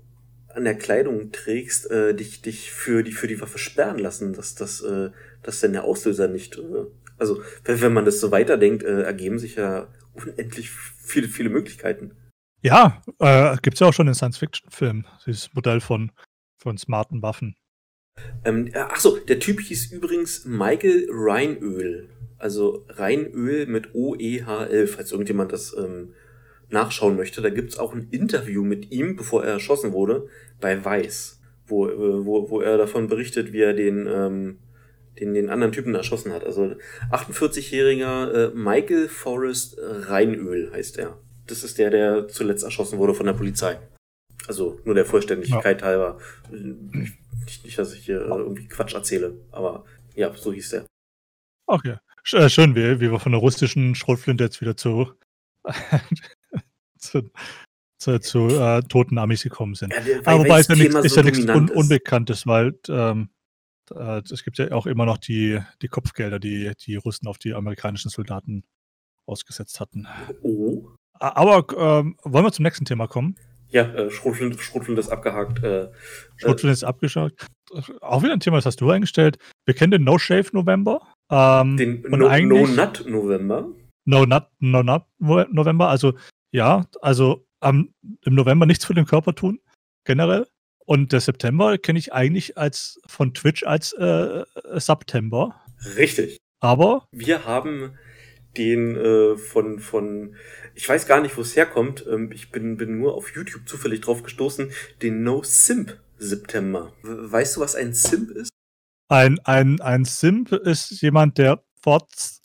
an der Kleidung trägst, äh, dich, dich für, die, für die Waffe sperren lassen, dass, das, äh, dass dann der Auslöser nicht. Äh, also, wenn, wenn man das so weiterdenkt, äh, ergeben sich ja unendlich viele, viele Möglichkeiten. Ja, äh, gibt es ja auch schon in Science-Fiction-Filmen, dieses Modell von, von smarten Waffen. Ähm, achso, der Typ hieß übrigens Michael Reinöl. Also Reinöl mit O-E-H-L, falls irgendjemand das ähm, nachschauen möchte. Da gibt es auch ein Interview mit ihm, bevor er erschossen wurde, bei Weiß, wo, äh, wo, wo er davon berichtet, wie er den ähm, den, den anderen Typen erschossen hat. Also 48-jähriger äh, Michael Forrest Reinöl heißt er. Das ist der, der zuletzt erschossen wurde von der Polizei. Also nur der Vollständigkeit ja. halber. Nicht, nicht, dass ich hier äh, irgendwie Quatsch erzähle, aber ja, so hieß der. Okay. Äh, schön, wie, wie wir von der russischen Schrotflinte jetzt wieder zu, zu, zu, zu äh, toten Amis gekommen sind. Ja, weil, Aber wobei es ja, nicht, ist ja nichts un Unbekanntes, weil ähm, äh, es gibt ja auch immer noch die, die Kopfgelder, die die Russen auf die amerikanischen Soldaten ausgesetzt hatten. Oh. Aber ähm, wollen wir zum nächsten Thema kommen? Ja, äh, Schrotflinte ist abgehakt. Äh, äh Schrotflinte ist abgehakt. Auch wieder ein Thema, das hast du eingestellt. Wir kennen den No Shave November. Ähm, den no, no Nut November. No Nut, no Nut November. Also ja, also ähm, im November nichts für den Körper tun, generell. Und der September kenne ich eigentlich als von Twitch als äh, September. Richtig. Aber wir haben den äh, von, von, ich weiß gar nicht, wo es herkommt, ähm, ich bin, bin nur auf YouTube zufällig drauf gestoßen, den No Simp September. Weißt du, was ein Simp ist? Ein, ein, ein Simp ist jemand, der Forts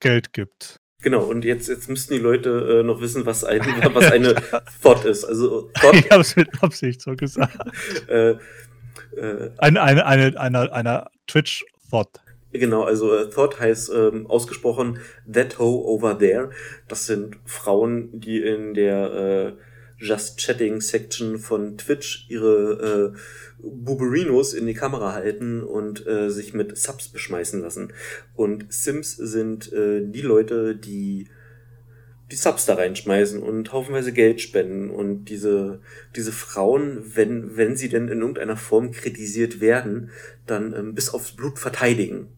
Geld gibt. Genau, und jetzt, jetzt müssten die Leute äh, noch wissen, was, ein, was eine Thought ist. Also, Thought, ich habe es mit Absicht so gesagt. äh, äh, eine, eine, eine, eine, eine Twitch-Thought. Genau, also äh, Thought heißt ähm, ausgesprochen That Ho Over There. Das sind Frauen, die in der äh, Just Chatting Section von Twitch ihre äh, Buberinos in die Kamera halten und äh, sich mit Subs beschmeißen lassen. Und Sims sind äh, die Leute, die die Subs da reinschmeißen und haufenweise Geld spenden und diese, diese Frauen, wenn, wenn sie denn in irgendeiner Form kritisiert werden, dann ähm, bis aufs Blut verteidigen.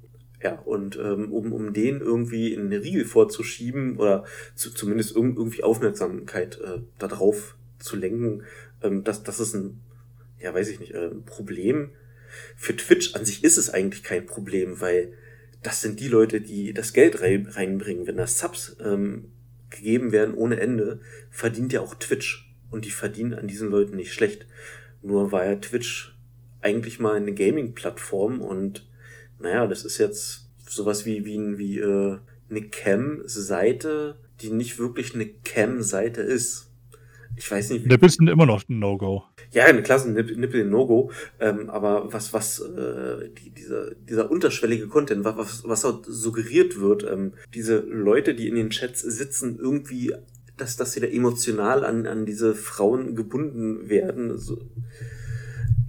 Ja, und ähm, um, um den irgendwie in eine Riegel vorzuschieben oder zu, zumindest irgendwie Aufmerksamkeit äh, darauf zu lenken, ähm, das, das ist ein, ja, weiß ich nicht, äh, Problem. Für Twitch an sich ist es eigentlich kein Problem, weil das sind die Leute, die das Geld rein, reinbringen. Wenn da Subs ähm, gegeben werden ohne Ende, verdient ja auch Twitch. Und die verdienen an diesen Leuten nicht schlecht. Nur war ja Twitch eigentlich mal eine Gaming-Plattform und naja, das ist jetzt sowas wie, wie, wie äh, eine Cam-Seite, die nicht wirklich eine Cam-Seite ist. Ich weiß nicht. Nippel sind immer noch ein No-Go. Ja, eine klasse Nippel No-Go. Ähm, aber was, was, äh, die, dieser, dieser unterschwellige Content, was, was dort suggeriert wird, ähm, diese Leute, die in den Chats sitzen, irgendwie, dass, dass sie da emotional an, an diese Frauen gebunden werden. So.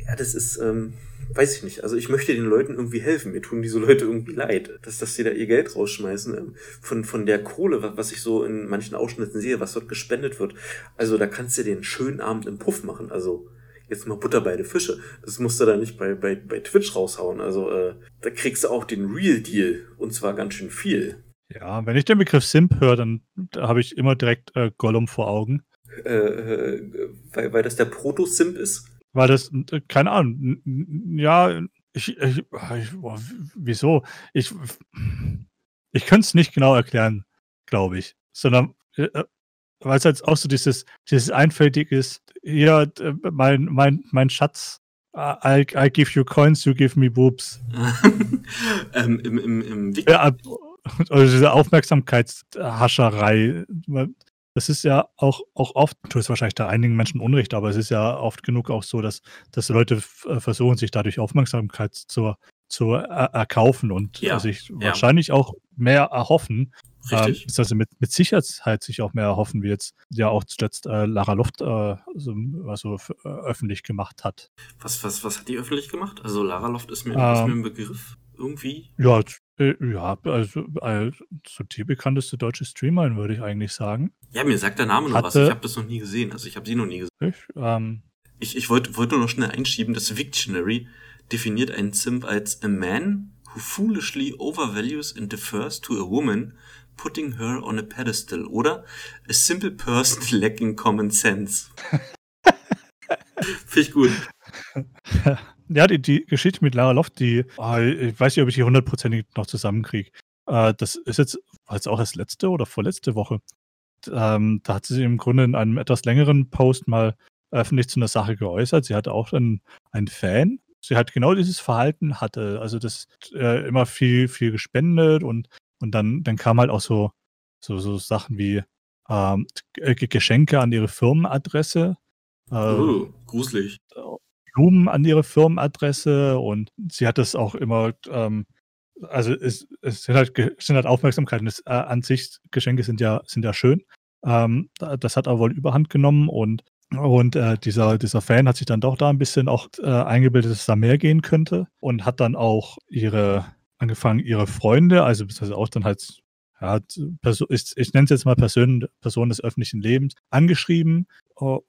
Ja, das ist, ähm, weiß ich nicht. Also ich möchte den Leuten irgendwie helfen. Mir tun diese Leute irgendwie leid, dass, dass sie da ihr Geld rausschmeißen. Ähm, von, von der Kohle, was ich so in manchen Ausschnitten sehe, was dort gespendet wird. Also da kannst du den schönen Abend im Puff machen. Also jetzt mal Butter bei den Fische. Das musst du da nicht bei, bei, bei Twitch raushauen. Also äh, da kriegst du auch den Real Deal. Und zwar ganz schön viel. Ja, wenn ich den Begriff Simp höre, dann da habe ich immer direkt äh, Gollum vor Augen. Äh, äh, weil, weil das der Proto-Simp ist? Weil das, äh, keine Ahnung, ja, ich, ich, ich wieso? Ich, ich könnte es nicht genau erklären, glaube ich, sondern äh, äh, weil es halt auch so dieses, dieses einfältig ist, ja, mein, mein, mein Schatz, I, I give you coins, you give me boobs. ähm, im, im, im ja, also diese Aufmerksamkeitshascherei, das ist ja auch, auch oft, tut es wahrscheinlich da einigen Menschen Unrecht, aber es ist ja oft genug auch so, dass, dass Leute äh, versuchen, sich dadurch Aufmerksamkeit zu, zu er erkaufen und ja, sich ja. wahrscheinlich auch mehr erhoffen. Richtig. Ähm, also mit, mit Sicherheit sich auch mehr erhoffen, wie jetzt ja auch zuletzt äh, Lara Loft äh, so, also äh, öffentlich gemacht hat. Was, was, was hat die öffentlich gemacht? Also Lara Loft ist mir, ähm, ist mir ein Begriff irgendwie. Ja, äh, ja, also, also die bekannteste deutsche Streamerin, würde ich eigentlich sagen. Ja, mir sagt der Name noch was. Ich habe das noch nie gesehen. Also ich habe sie noch nie gesehen. Ich, ähm, ich, ich wollte wollt nur noch schnell einschieben, das Victionary definiert einen Simp als a man who foolishly overvalues and defers to a woman, putting her on a pedestal. Oder a simple person lacking common sense. Finde ich gut. Ja, die, die Geschichte mit Lara Loft, die, oh, ich weiß nicht, ob ich die hundertprozentig noch zusammenkriege. Äh, das ist jetzt, war jetzt auch das letzte oder vorletzte Woche. Ähm, da hat sie sich im Grunde in einem etwas längeren Post mal öffentlich zu einer Sache geäußert. Sie hatte auch einen, einen Fan. Sie hat genau dieses Verhalten hatte. Also das äh, immer viel, viel gespendet und, und dann, dann kam halt auch so, so, so Sachen wie ähm, Geschenke an ihre Firmenadresse. Äh, oh, gruselig. Blumen an ihre Firmenadresse und sie hat es auch immer ähm, also es, es sind, halt, sind halt Aufmerksamkeiten. Das, äh, an sich, Geschenke sind ja, sind ja schön. Ähm, das hat aber wohl Überhand genommen und, und äh, dieser, dieser Fan hat sich dann doch da ein bisschen auch äh, eingebildet, dass da mehr gehen könnte und hat dann auch ihre, angefangen, ihre Freunde, also beziehungsweise auch dann halt, ja, ich, ich nenne es jetzt mal Personen, Personen des öffentlichen Lebens, angeschrieben uh,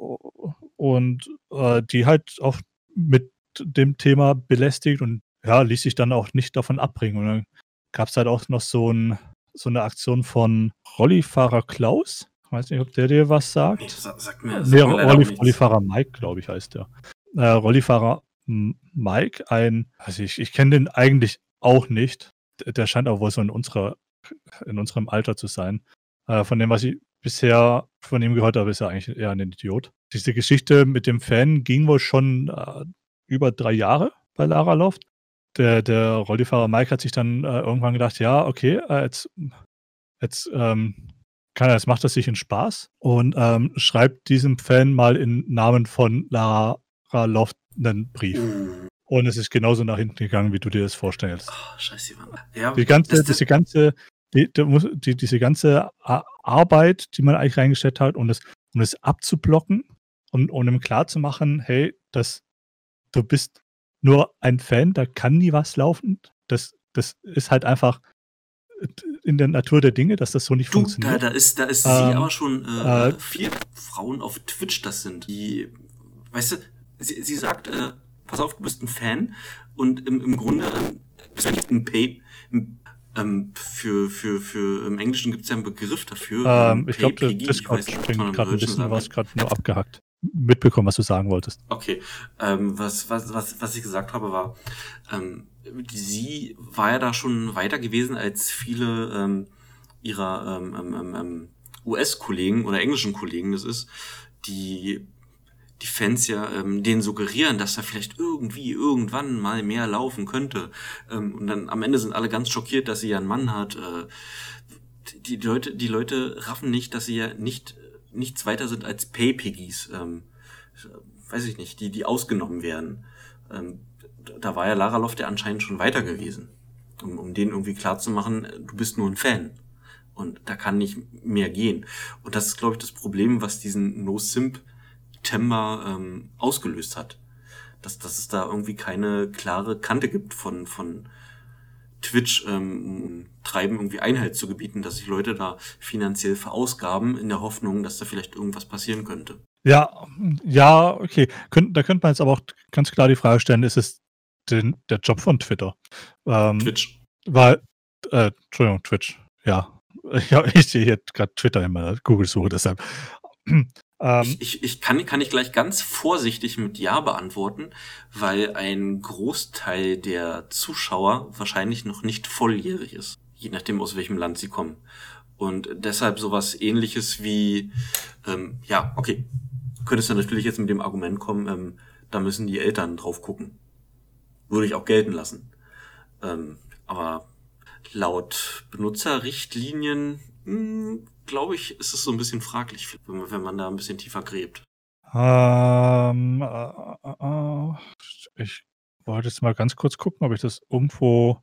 und uh, die halt auch mit dem Thema belästigt und ja, ließ sich dann auch nicht davon abbringen. Und dann gab es halt auch noch so, ein, so eine Aktion von Rollifahrer Klaus. Ich weiß nicht, ob der dir was sagt. Nee, sag, sag mir, nee, Rolli, Rollifahrer Mike, glaube ich, heißt der. Äh, Rollifahrer Mike, ein, also ich, ich kenne den eigentlich auch nicht. Der scheint auch wohl so in unserer, in unserem Alter zu sein. Äh, von dem, was ich bisher von ihm gehört habe, ist er eigentlich eher ein Idiot. Diese Geschichte mit dem Fan ging wohl schon äh, über drei Jahre bei Lara Loft der, der Rollifahrer Mike hat sich dann äh, irgendwann gedacht, ja, okay, äh, jetzt, jetzt ähm, kann er, jetzt macht das sich in Spaß und ähm, schreibt diesem Fan mal im Namen von Lara Loft einen Brief. Uh. Und es ist genauso nach hinten gegangen, wie du dir das vorstellst. Oh, scheiße, Mann. Ja, die ganze, das, diese ganze, die, die, diese ganze Arbeit, die man eigentlich reingestellt hat, um das, um das abzublocken und um ihm klarzumachen, hey, das, du bist nur ein Fan, da kann nie was laufen. Das, das ist halt einfach in der Natur der Dinge, dass das so nicht du, funktioniert. Da, da ist, da ist ähm, sie aber schon äh, äh, vier Frauen auf Twitch, das sind, die, weißt du, sie, sie sagt, äh, pass auf, du bist ein Fan und im, im Grunde äh, bist du ein Pay, ähm, für, für, für, im Englischen gibt es ja einen Begriff dafür. Ähm, ich glaube, Discord springt gerade ein bisschen was, gerade nur abgehackt mitbekommen, was du sagen wolltest. Okay. Ähm, was, was, was, was ich gesagt habe, war, ähm, sie war ja da schon weiter gewesen als viele ähm, ihrer ähm, ähm, ähm, ähm US-Kollegen oder englischen Kollegen das ist, die die Fans ja ähm, denen suggerieren, dass da vielleicht irgendwie irgendwann mal mehr laufen könnte. Ähm, und dann am Ende sind alle ganz schockiert, dass sie ja einen Mann hat. Äh, die, die Leute, die Leute raffen nicht, dass sie ja nicht nichts weiter sind als Pay-Piggies. Ähm, weiß ich nicht, die, die ausgenommen werden. Ähm, da war ja Lara Loft ja anscheinend schon weiter gewesen. Um, um denen irgendwie klarzumachen, du bist nur ein Fan. Und da kann nicht mehr gehen. Und das ist, glaube ich, das Problem, was diesen No-Simp-Temper ähm, ausgelöst hat. Dass, dass es da irgendwie keine klare Kante gibt von, von Twitch ähm, treiben, irgendwie Einhalt zu gebieten, dass sich Leute da finanziell verausgaben, in der Hoffnung, dass da vielleicht irgendwas passieren könnte. Ja, ja, okay. Könnt, da könnte man jetzt aber auch ganz klar die Frage stellen, ist es den, der Job von Twitter? Ähm, Twitch. Weil, äh, Entschuldigung, Twitch, ja. Ja, ich sehe hier gerade Twitter in meiner Google-Suche, deshalb. Ähm, ich, ich, ich kann, kann ich gleich ganz vorsichtig mit Ja beantworten, weil ein Großteil der Zuschauer wahrscheinlich noch nicht volljährig ist, je nachdem aus welchem Land sie kommen. Und deshalb sowas ähnliches wie, ähm, ja, okay, könntest du natürlich jetzt mit dem Argument kommen, ähm, da müssen die Eltern drauf gucken. Würde ich auch gelten lassen. Ähm, aber laut Benutzerrichtlinien hm, glaube ich, ist es so ein bisschen fraglich, wenn man, wenn man da ein bisschen tiefer gräbt. Ähm, äh, äh, äh, ich wollte jetzt mal ganz kurz gucken, ob ich das irgendwo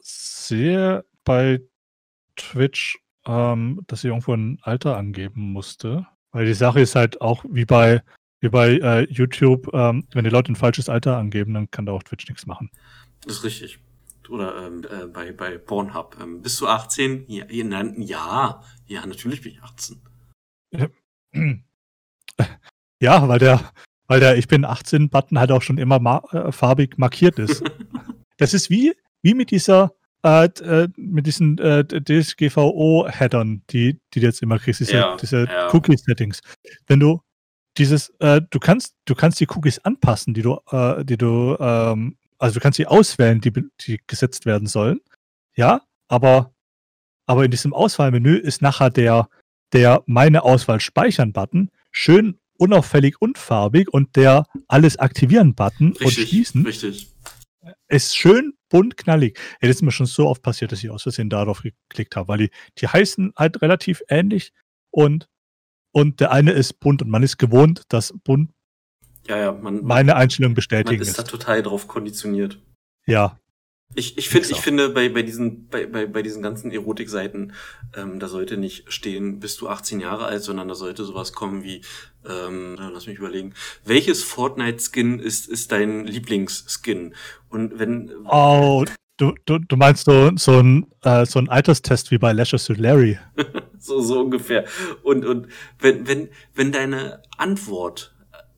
sehe bei Twitch, ähm, dass ich irgendwo ein Alter angeben musste. Weil die Sache ist halt auch wie bei, wie bei äh, YouTube, ähm, wenn die Leute ein falsches Alter angeben, dann kann da auch Twitch nichts machen. Das ist richtig oder ähm, äh, bei, bei Pornhub. Ähm, bist du 18? Ja, ja, ja, natürlich bin ich 18. Ja, weil der, weil der Ich bin 18-Button halt auch schon immer ma äh, farbig markiert ist. das ist wie, wie mit dieser äh, äh mit diesen äh, DSGVO-Headern, die, die du jetzt immer kriegst, diese, ja, diese ja. Cookie-Settings. Wenn du dieses, äh, du kannst, du kannst die Cookies anpassen, die du, äh, die du ähm, also du kannst sie auswählen, die, die gesetzt werden sollen. Ja, aber, aber in diesem Auswahlmenü ist nachher der, der meine Auswahl speichern Button schön unauffällig und farbig und der alles aktivieren Button und schließen richtig. ist schön bunt knallig. Ja, das ist mir schon so oft passiert, dass ich aus Versehen darauf geklickt habe, weil die, die heißen halt relativ ähnlich und, und der eine ist bunt und man ist gewohnt, dass bunt ja, ja, man, meine Einstellung bestätigen man ist. da total drauf konditioniert. Ja. Ich, ich, find, ich finde, bei, bei, diesen, bei, bei, bei diesen ganzen Erotikseiten, ähm, da sollte nicht stehen, bist du 18 Jahre alt, sondern da sollte sowas kommen wie, ähm, lass mich überlegen, welches Fortnite-Skin ist, ist dein Lieblingsskin? Und wenn. Oh, du, du, du meinst so, so, ein, äh, so ein Alterstest wie bei Lashes to Larry. so, so ungefähr. Und, und wenn, wenn, wenn deine Antwort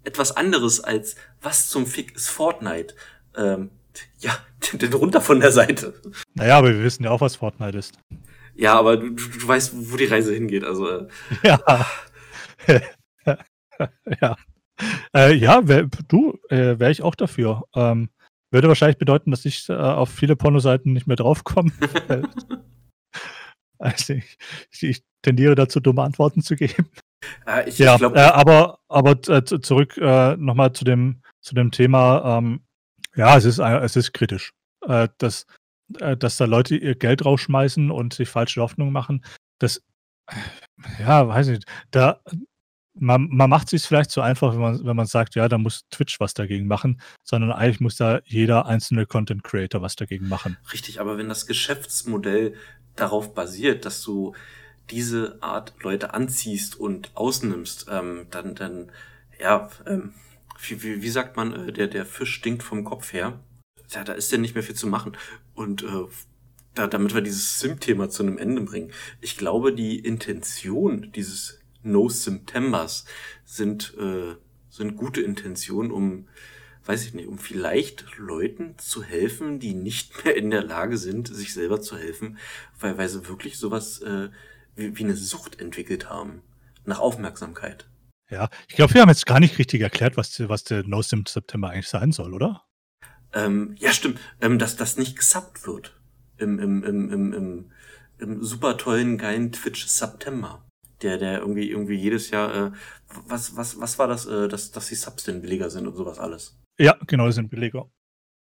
etwas anderes als was zum Fick ist Fortnite, ähm, ja, den runter von der Seite. Naja, aber wir wissen ja auch, was Fortnite ist. Ja, aber du, du, du weißt, wo die Reise hingeht. Also, äh. Ja. ja. Äh, ja, wär, du, äh, wäre ich auch dafür. Ähm, würde wahrscheinlich bedeuten, dass ich äh, auf viele Pornoseiten nicht mehr draufkomme. also ich, ich, tendiere dazu, dumme Antworten zu geben. Äh, ich, ja, ich glaub, äh, aber, aber äh, zurück äh, nochmal zu dem, zu dem Thema. Ähm, ja, es ist, es ist kritisch, äh, dass, äh, dass da Leute ihr Geld rausschmeißen und sich falsche Hoffnungen machen. Das, ja, weiß ich, da, man, man macht es sich vielleicht zu einfach, wenn man, wenn man sagt, ja, da muss Twitch was dagegen machen, sondern eigentlich muss da jeder einzelne Content Creator was dagegen machen. Richtig, aber wenn das Geschäftsmodell darauf basiert, dass du diese Art Leute anziehst und ausnimmst, ähm, dann, dann, ja, ähm, wie, wie, wie sagt man, äh, der, der Fisch stinkt vom Kopf her. Ja, da ist ja nicht mehr viel zu machen. Und äh, da, damit wir dieses Sim-Thema zu einem Ende bringen. Ich glaube, die Intention dieses No Septembers sind, äh, sind gute Intentionen, um, weiß ich nicht, um vielleicht Leuten zu helfen, die nicht mehr in der Lage sind, sich selber zu helfen, weil, weil sie wirklich sowas äh, wie, eine Sucht entwickelt haben. Nach Aufmerksamkeit. Ja, ich glaube, wir haben jetzt gar nicht richtig erklärt, was, was der No Sim September eigentlich sein soll, oder? Ähm, ja, stimmt. Ähm, dass das nicht gesubbt wird. Im, im, im, im, im, im super tollen, geilen Twitch September. Der, der irgendwie, irgendwie jedes Jahr, äh, was, was, was war das, äh, dass, dass die Subs denn billiger sind und sowas alles? Ja, genau, die sind billiger.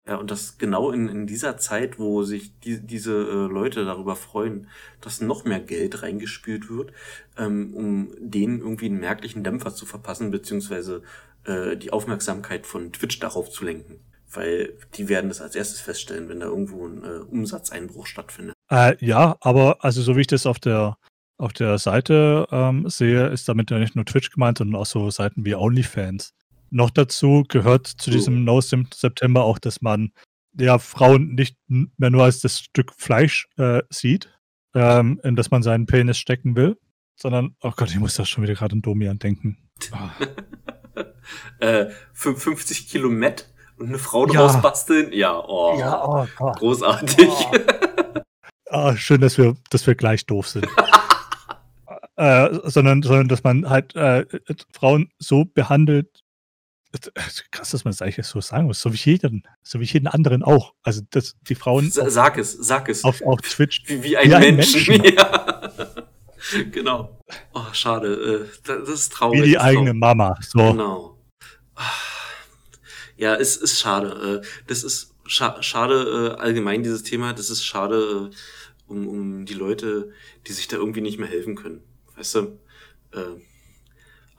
Ja, und das genau in, in dieser Zeit, wo sich die, diese äh, Leute darüber freuen, dass noch mehr Geld reingespielt wird, ähm, um denen irgendwie einen merklichen Dämpfer zu verpassen, beziehungsweise äh, die Aufmerksamkeit von Twitch darauf zu lenken. Weil die werden das als erstes feststellen, wenn da irgendwo ein äh, Umsatzeinbruch stattfindet. Äh, ja, aber also so wie ich das auf der auf der Seite ähm, sehe, ist damit ja nicht nur Twitch gemeint, sondern auch so Seiten wie OnlyFans. Noch dazu gehört zu diesem No September auch, dass man ja Frauen nicht mehr nur als das Stück Fleisch äh, sieht, ähm, in das man seinen Penis stecken will, sondern, oh Gott, ich muss da schon wieder gerade an Domian denken. Oh. äh, 50 Kilo Met und eine Frau draus ja. basteln? Ja, oh, ja, oh Gott. großartig. Oh. oh, schön, dass wir, dass wir gleich doof sind. äh, sondern, sondern dass man halt äh, Frauen so behandelt, krass, dass man das eigentlich so sagen muss, so wie jeden, so wie jeden anderen auch. Also dass die Frauen. Sag es, sag es. Auf, auf Twitch. Wie, wie ein, wie ein Mensch. Ja. genau. Oh, schade. Äh, das ist traurig. Wie die eigene Mama. So. Genau. Ja, es ist schade. Äh, das ist schade äh, allgemein dieses Thema. Das ist schade um, um die Leute, die sich da irgendwie nicht mehr helfen können. Weißt du?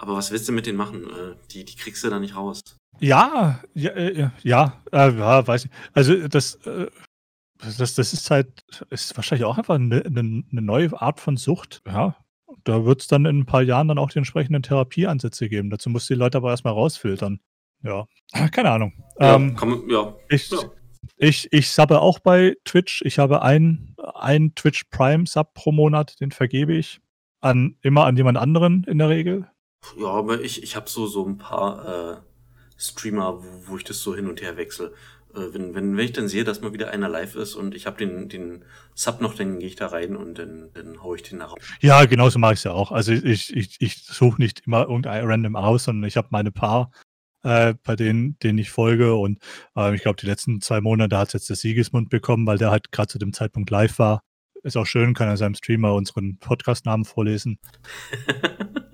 Aber was willst du mit denen machen? Äh, die, die kriegst du da nicht raus. Ja, ja, äh, ja, äh, ja, weiß ich. Also das, das, das ist halt, ist wahrscheinlich auch einfach eine, eine, eine neue Art von Sucht. Ja, da wird es dann in ein paar Jahren dann auch die entsprechenden Therapieansätze geben. Dazu musst du die Leute aber erstmal rausfiltern. Ja, keine Ahnung. Ja, ähm, man, ja. Ich, ja. ich, ich subbe auch bei Twitch. Ich habe einen, einen Twitch Prime Sub pro Monat, den vergebe ich an immer an jemand anderen in der Regel. Ja, aber ich, ich habe so, so ein paar äh, Streamer, wo, wo ich das so hin und her wechsle. Äh, wenn, wenn, wenn ich dann sehe, dass mal wieder einer live ist und ich habe den, den Sub noch, dann gehe ich da rein und dann, dann hau ich den nach. Ja, genauso mache ich es ja auch. Also ich, ich, ich suche nicht immer irgendein random aus, sondern ich habe meine paar, äh, bei denen, denen ich folge. Und äh, ich glaube, die letzten zwei Monate hat jetzt der Siegesmund bekommen, weil der halt gerade zu dem Zeitpunkt live war. Ist auch schön, kann er seinem Streamer unseren Podcast-Namen vorlesen.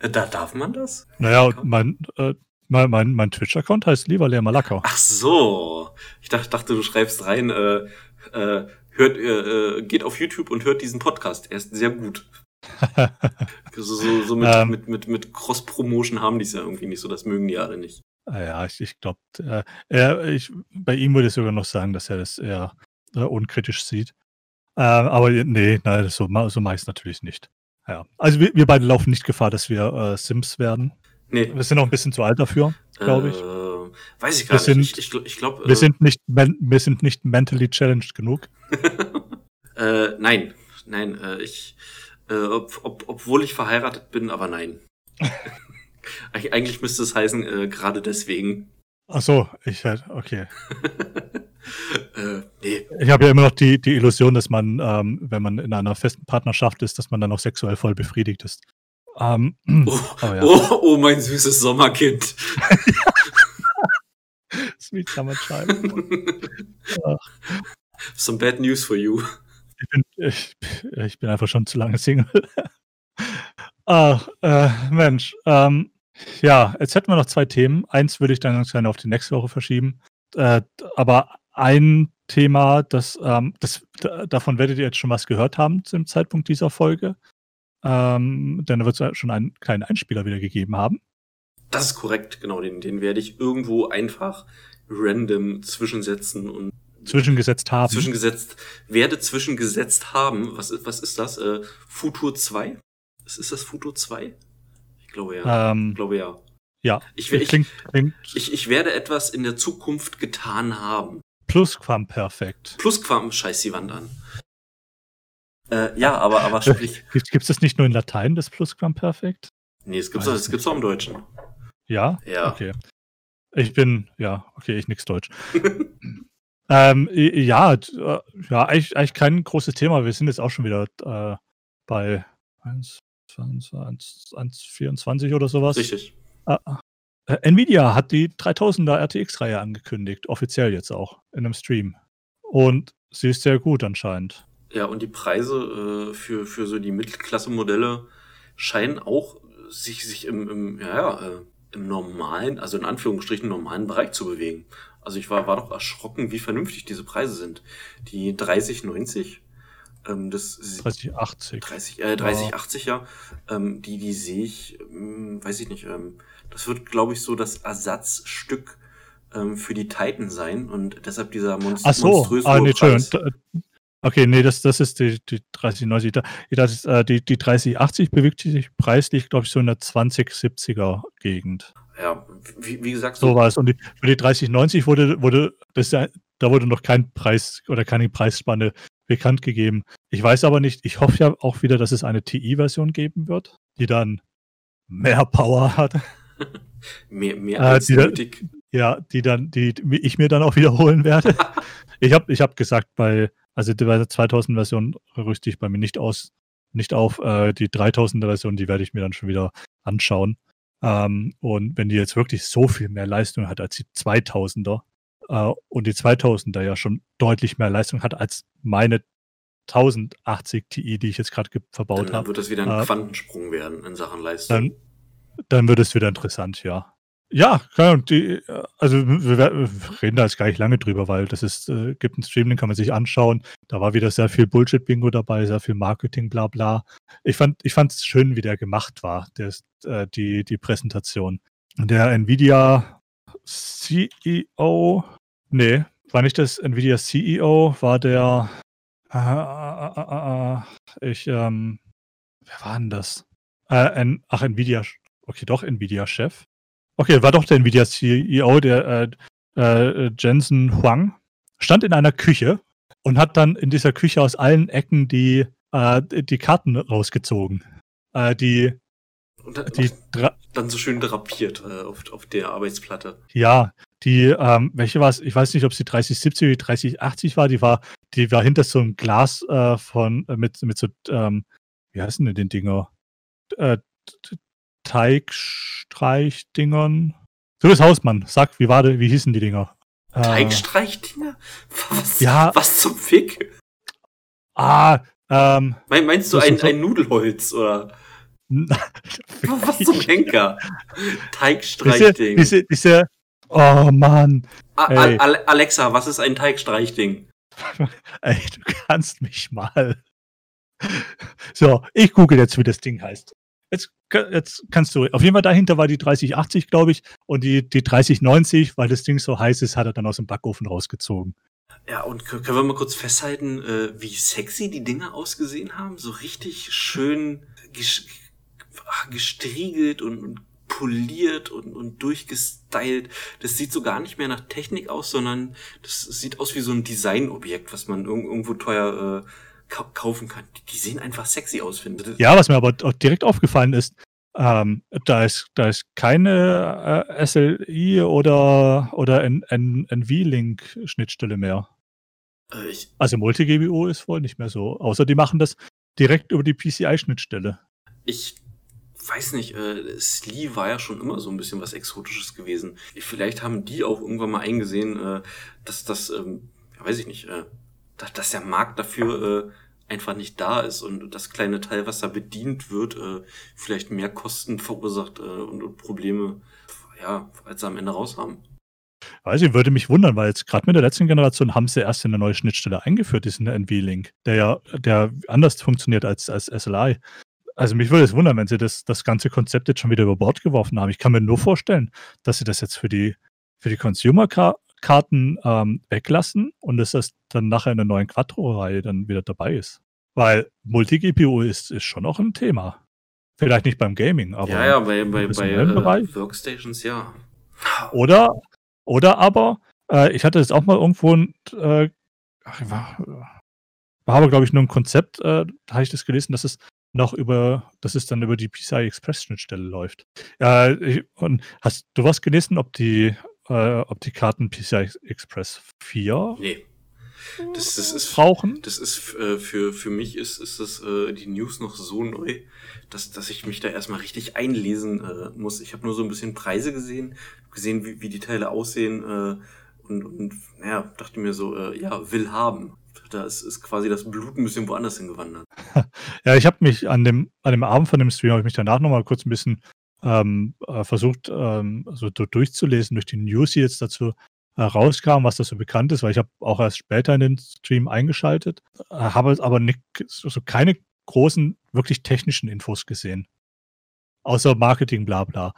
Da darf man das? Naja, mein, äh, mein, mein, mein Twitch-Account heißt lieber Leer Malaka. Ach so. Ich dachte, dachte du schreibst rein, äh, äh, hört, äh, äh geht auf YouTube und hört diesen Podcast. Er ist sehr gut. so, so, so mit, ähm, mit, mit, mit Cross-Promotion haben die es ja irgendwie nicht so, das mögen die alle nicht. Ah ja, ich, ich glaube, äh, bei ihm würde ich sogar noch sagen, dass er das eher äh, unkritisch sieht. Äh, aber nee, nein, so, so mache ich es natürlich nicht. Ja. Also wir, wir, beide laufen nicht Gefahr, dass wir äh, Sims werden. Nee. Wir sind noch ein bisschen zu alt dafür, glaube ich. Äh, weiß ich gar wir nicht. Sind, ich, ich, ich glaub, wir, sind nicht, wir sind nicht mentally challenged genug. äh, nein, nein, äh, ich, äh, ob, ob, obwohl ich verheiratet bin, aber nein. Eigentlich müsste es heißen, äh, gerade deswegen. Ach so, ich halt, okay. äh, nee. Ich habe ja immer noch die, die Illusion, dass man, ähm, wenn man in einer festen Partnerschaft ist, dass man dann auch sexuell voll befriedigt ist. Ähm, oh, ja. oh, oh, mein süßes Sommerkind. Sweet Summer Child. Some bad news for you. Ich bin, ich, ich bin einfach schon zu lange Single. Ach, äh, Mensch. Ähm, ja, jetzt hätten wir noch zwei Themen. Eins würde ich dann ganz gerne auf die nächste Woche verschieben. Äh, aber ein Thema, das, ähm, das, davon werdet ihr jetzt schon was gehört haben zum Zeitpunkt dieser Folge. Ähm, denn da wird es schon einen kleinen Einspieler wieder gegeben haben. Das ist korrekt, genau. Den, den werde ich irgendwo einfach random zwischensetzen und zwischengesetzt haben. Zwischengesetzt, werde zwischengesetzt haben. Was, was ist das? Äh, Futur 2? Ist, ist das Futur 2? Ich glaube ja. Ähm, ich glaube ja. Ja. Ich, ich, klingt, klingt ich, ich werde etwas in der Zukunft getan haben. Plusquamperfekt. Plusquam, scheiß die Wand an. Äh, ja, aber, aber sprich. Gibt es das nicht nur in Latein, das Plusquamperfekt? Nee, es gibt es gibt's auch im Deutschen. Ja? Ja. Okay. Ich bin, ja, okay, ich nix Deutsch. ähm, ja, äh, ja, eigentlich, eigentlich kein großes Thema. Wir sind jetzt auch schon wieder äh, bei 1, 1, 1, 1, 24 oder sowas. Richtig. Äh, äh, Nvidia hat die 3000er RTX-Reihe angekündigt, offiziell jetzt auch, in einem Stream. Und sie ist sehr gut anscheinend. Ja, und die Preise äh, für, für so die Mittelklasse-Modelle scheinen auch sich, sich im, im, ja, äh, im normalen, also in Anführungsstrichen normalen Bereich zu bewegen. Also ich war, war doch erschrocken, wie vernünftig diese Preise sind. Die 3090, ähm, das 3080. 30, äh, 3080, ja. ja. Ähm, die, die sehe ich, ähm, weiß ich nicht, ähm, das wird, glaube ich, so das Ersatzstück ähm, für die Titan sein und deshalb dieser Monst Ach so, monströse ah, nee, Preis. Okay, nee, das, das ist die, die 3090. Das äh, die, die 3080 bewegt sich preislich, glaube ich, so in der 2070er Gegend. Ja, wie, wie gesagt. So war es. Und die, für die 3090 wurde, wurde das ja, da wurde noch kein Preis oder keine Preisspanne bekannt gegeben. Ich weiß aber nicht, ich hoffe ja auch wieder, dass es eine TI-Version geben wird, die dann mehr Power hat. mehr mehr äh, als äh, nötig. Ja, die dann, die ich mir dann auch wiederholen werde. ich habe ich hab gesagt, bei, also der 2000 Version rüste ich bei mir nicht aus, nicht auf. Äh, die 3000er Version, die werde ich mir dann schon wieder anschauen. Ähm, und wenn die jetzt wirklich so viel mehr Leistung hat als die 2000er äh, und die 2000er ja schon deutlich mehr Leistung hat als meine 1080 Ti, die ich jetzt gerade verbaut habe. Dann wird das wieder ein äh, Quantensprung werden in Sachen Leistung. Dann, dann wird es wieder interessant, ja. Ja, die, also wir, wir, reden da jetzt gar nicht lange drüber, weil das ist, äh, gibt einen Stream, den kann man sich anschauen. Da war wieder sehr viel Bullshit-Bingo dabei, sehr viel Marketing, bla bla. Ich fand ich es schön, wie der gemacht war, der, äh, die, die Präsentation. Der Nvidia CEO, nee, war nicht das Nvidia CEO, war der, äh, äh, äh, äh ich, ähm, wer war denn das? Äh, ach, Nvidia, okay, doch Nvidia-Chef. Okay, war doch der Nvidia CEO, der äh, Jensen Huang, stand in einer Küche und hat dann in dieser Küche aus allen Ecken die, äh, die Karten rausgezogen. Äh, die, dann, die dann so schön drapiert äh, auf, auf der Arbeitsplatte. Ja, die, ähm, welche war es? Ich weiß nicht, ob es die 3070 oder die 3080 war. Die war, die war hinter so einem Glas äh, von, äh, mit, mit so, ähm, wie heißen denn den Dinger? Äh, Teigstreichdingern. So das Hausmann, sag, wie war wie hießen die Dinger? Äh, Teigstreichdinger? Was, ja. was zum Fick? Ah, ähm. Meinst du ein, ein Nudelholz oder? Was zum Henker? Teigstreichding. Diese, diese, oh Mann. A Alexa, was ist ein Teigstreichding? Ey, du kannst mich mal. So, ich google jetzt, wie das Ding heißt. Jetzt, jetzt kannst du, auf jeden Fall dahinter war die 3080, glaube ich, und die, die 3090, weil das Ding so heiß ist, hat er dann aus dem Backofen rausgezogen. Ja, und können wir mal kurz festhalten, äh, wie sexy die Dinger ausgesehen haben? So richtig schön gestriegelt und, und poliert und, und durchgestylt. Das sieht so gar nicht mehr nach Technik aus, sondern das sieht aus wie so ein Designobjekt, was man irgendwo teuer äh, kaufen kann. Die, sehen einfach sexy aus, finde ich. Ja, was mir aber direkt aufgefallen ist, ähm, da ist, da ist keine äh, SLI oder, oder NV-Link-Schnittstelle mehr. Äh, also Multi-GBO ist wohl nicht mehr so. Außer die machen das direkt über die PCI-Schnittstelle. Ich weiß nicht, äh, Slee war ja schon immer so ein bisschen was Exotisches gewesen. Vielleicht haben die auch irgendwann mal eingesehen, äh, dass das, ähm, weiß ich nicht, äh, dass, dass der Markt dafür äh, einfach nicht da ist und das kleine Teil, was da bedient wird, äh, vielleicht mehr Kosten verursacht äh, und, und Probleme, ja, als sie am Ende raus haben. Weiß ich, würde mich wundern, weil jetzt gerade mit der letzten Generation haben sie erst eine neue Schnittstelle eingeführt, diesen NV-Link, der ja, der anders funktioniert als, als SLI. Also mich würde es wundern, wenn sie das, das ganze Konzept jetzt schon wieder über Bord geworfen haben. Ich kann mir nur vorstellen, dass sie das jetzt für die, für die Consumer-Karten ähm, weglassen und dass das dann nachher in der neuen Quattro-Reihe dann wieder dabei ist. Weil Multi-GPU ist, ist schon auch ein Thema. Vielleicht nicht beim Gaming, aber ja, ja, bei, bei, bei äh, Workstations ja. Oder, oder aber, äh, ich hatte jetzt auch mal irgendwo ein, äh, ach, war, war aber glaube ich nur ein Konzept, äh, da habe ich das gelesen, dass es noch über, dass es dann über die PCI Express Schnittstelle läuft. Ja, ich, und hast du was gelesen, ob die, äh, ob die Karten PCI Express 4 nee. Das, das ist, brauchen? Das ist äh, für, für mich ist, ist das, äh, die News noch so neu, dass, dass ich mich da erstmal richtig einlesen äh, muss. Ich habe nur so ein bisschen Preise gesehen, gesehen, wie, wie die Teile aussehen äh, und, und ja, dachte mir so, äh, ja, will haben da ist, ist quasi das Blut ein bisschen woanders hingewandert. ja, ich habe mich an dem, an dem Abend von dem Stream, habe ich mich danach nochmal kurz ein bisschen ähm, äh, versucht, ähm, so durchzulesen durch die News, die jetzt dazu äh, rauskam, was das so bekannt ist, weil ich habe auch erst später in den Stream eingeschaltet, äh, habe aber nicht, so keine großen, wirklich technischen Infos gesehen. Außer Marketing, bla bla.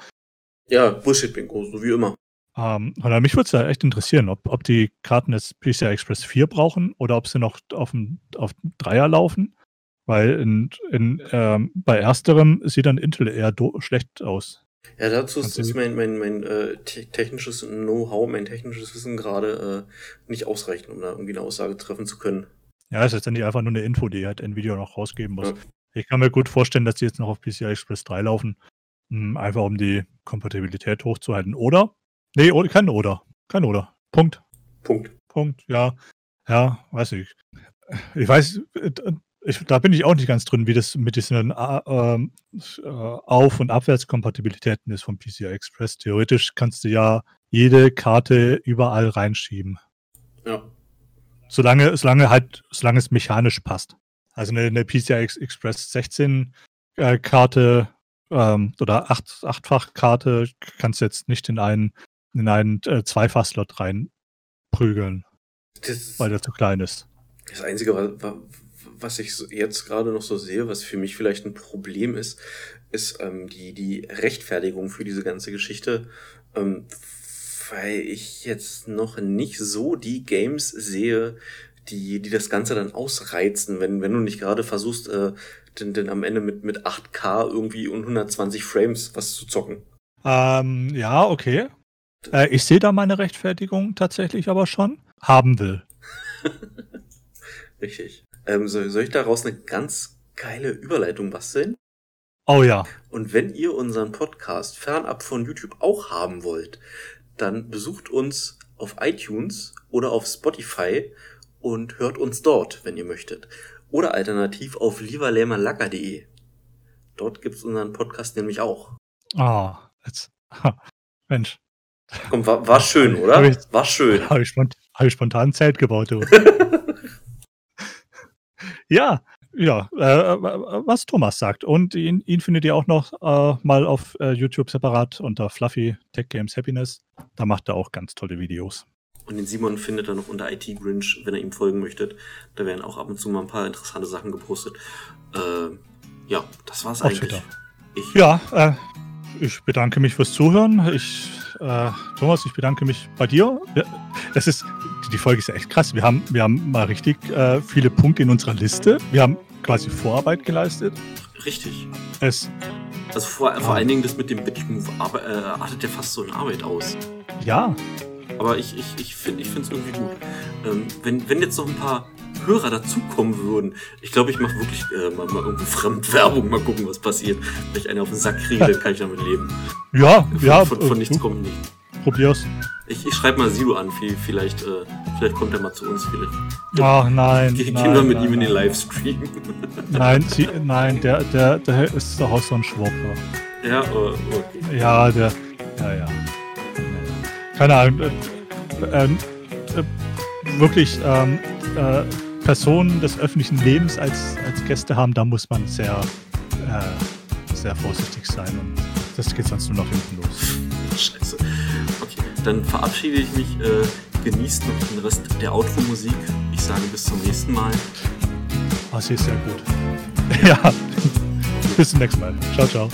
Ja, Bullshit-Bingo, so wie immer. Ähm, und mich würde es ja echt interessieren, ob, ob die Karten jetzt PCI Express 4 brauchen oder ob sie noch auf dem, auf dem Dreier laufen. Weil in, in, ähm, bei ersterem sieht dann Intel eher schlecht aus. Ja, dazu ist, ist mein, mein, mein äh, technisches Know-how, mein technisches Wissen gerade äh, nicht ausreichend, um da irgendwie eine Aussage treffen zu können. Ja, ist letztendlich einfach nur eine Info, die halt Nvidia noch rausgeben muss. Ja. Ich kann mir gut vorstellen, dass die jetzt noch auf PCI Express 3 laufen, hm, einfach um die Kompatibilität hochzuhalten. Oder Nee, kein Oder. Kein Oder. Punkt. Punkt. Punkt, ja. Ja, weiß ich. Ich weiß, ich, da bin ich auch nicht ganz drin, wie das mit diesen äh, ähm, äh, Auf- und Abwärtskompatibilitäten ist vom PCI Express. Theoretisch kannst du ja jede Karte überall reinschieben. Ja. Solange, solange halt, solange es mechanisch passt. Also eine, eine PCI Express 16 äh, Karte ähm, oder 8, Achtfach-Karte kannst du jetzt nicht in einen in einen äh, Zweifachslot reinprügeln, das, weil der zu klein ist. Das Einzige, was, was ich jetzt gerade noch so sehe, was für mich vielleicht ein Problem ist, ist ähm, die, die Rechtfertigung für diese ganze Geschichte, ähm, weil ich jetzt noch nicht so die Games sehe, die, die das Ganze dann ausreizen, wenn, wenn du nicht gerade versuchst, äh, denn, denn am Ende mit, mit 8K irgendwie und 120 Frames was zu zocken. Ähm, ja, okay. Äh, ich sehe da meine Rechtfertigung tatsächlich aber schon. Haben will. Richtig. Ähm, soll, soll ich daraus eine ganz geile Überleitung basteln? Oh ja. Und wenn ihr unseren Podcast fernab von YouTube auch haben wollt, dann besucht uns auf iTunes oder auf Spotify und hört uns dort, wenn ihr möchtet. Oder alternativ auf lieberlähmerlacker.de. Dort gibt's unseren Podcast nämlich auch. Ah, oh, jetzt. Mensch, Komm, war, war schön, oder? Ich, war schön. Habe ich, spontan, hab ich spontan ein Zelt gebaut. ja, ja, äh, was Thomas sagt. Und ihn, ihn findet ihr auch noch äh, mal auf äh, YouTube separat unter Fluffy Tech Games Happiness. Da macht er auch ganz tolle Videos. Und den Simon findet er noch unter IT Grinch, wenn ihr ihm folgen möchtet. Da werden auch ab und zu mal ein paar interessante Sachen gepostet. Äh, ja, das war's auf eigentlich. Ich, ja, äh, ich bedanke mich fürs Zuhören. Ich äh, Thomas, ich bedanke mich bei dir. Das ist, die Folge ist ja echt krass. Wir haben, wir haben mal richtig äh, viele Punkte in unserer Liste. Wir haben quasi Vorarbeit geleistet. Richtig. Es, Also vor, vor allen Dingen das mit dem Bitch-Move äh, artet ja fast so eine Arbeit aus. ja, Aber ich, ich, ich finde es irgendwie gut. Ähm, wenn, wenn jetzt noch ein paar Hörer dazukommen würden, ich glaube, ich mache wirklich äh, mal, mal irgendwo Fremdwerbung, mal gucken, was passiert. Wenn ich eine auf den Sack kriege, dann kann ich damit leben. ja, Von, ja. von, von äh, nichts du kommt nichts. Probier's. Ich, ich schreibe mal Silo an, vi- vielleicht, äh, vielleicht kommt er mal zu uns, vielleicht. Ach nein. Ge- Gehen nein, wir mit nein, ihm in den. Livestream. Nein, sie, nein, der, der, der ist doch auch so ein Schwurbler. ja, äh, okay. Ja, der. Ja, ja. Keine Ahnung. Äh, ähm, äh, wirklich ähm, äh, Personen des öffentlichen Lebens als, als Gäste haben, da muss man sehr, äh, sehr vorsichtig sein. Und das geht sonst nur nach hinten los. Scheiße. Okay, dann verabschiede ich mich. Äh, genießt noch den Rest der Outro-Musik. Ich sage bis zum nächsten Mal. Ah, sie ist sehr gut. ja. Bis zum nächsten Mal. Ciao, ciao.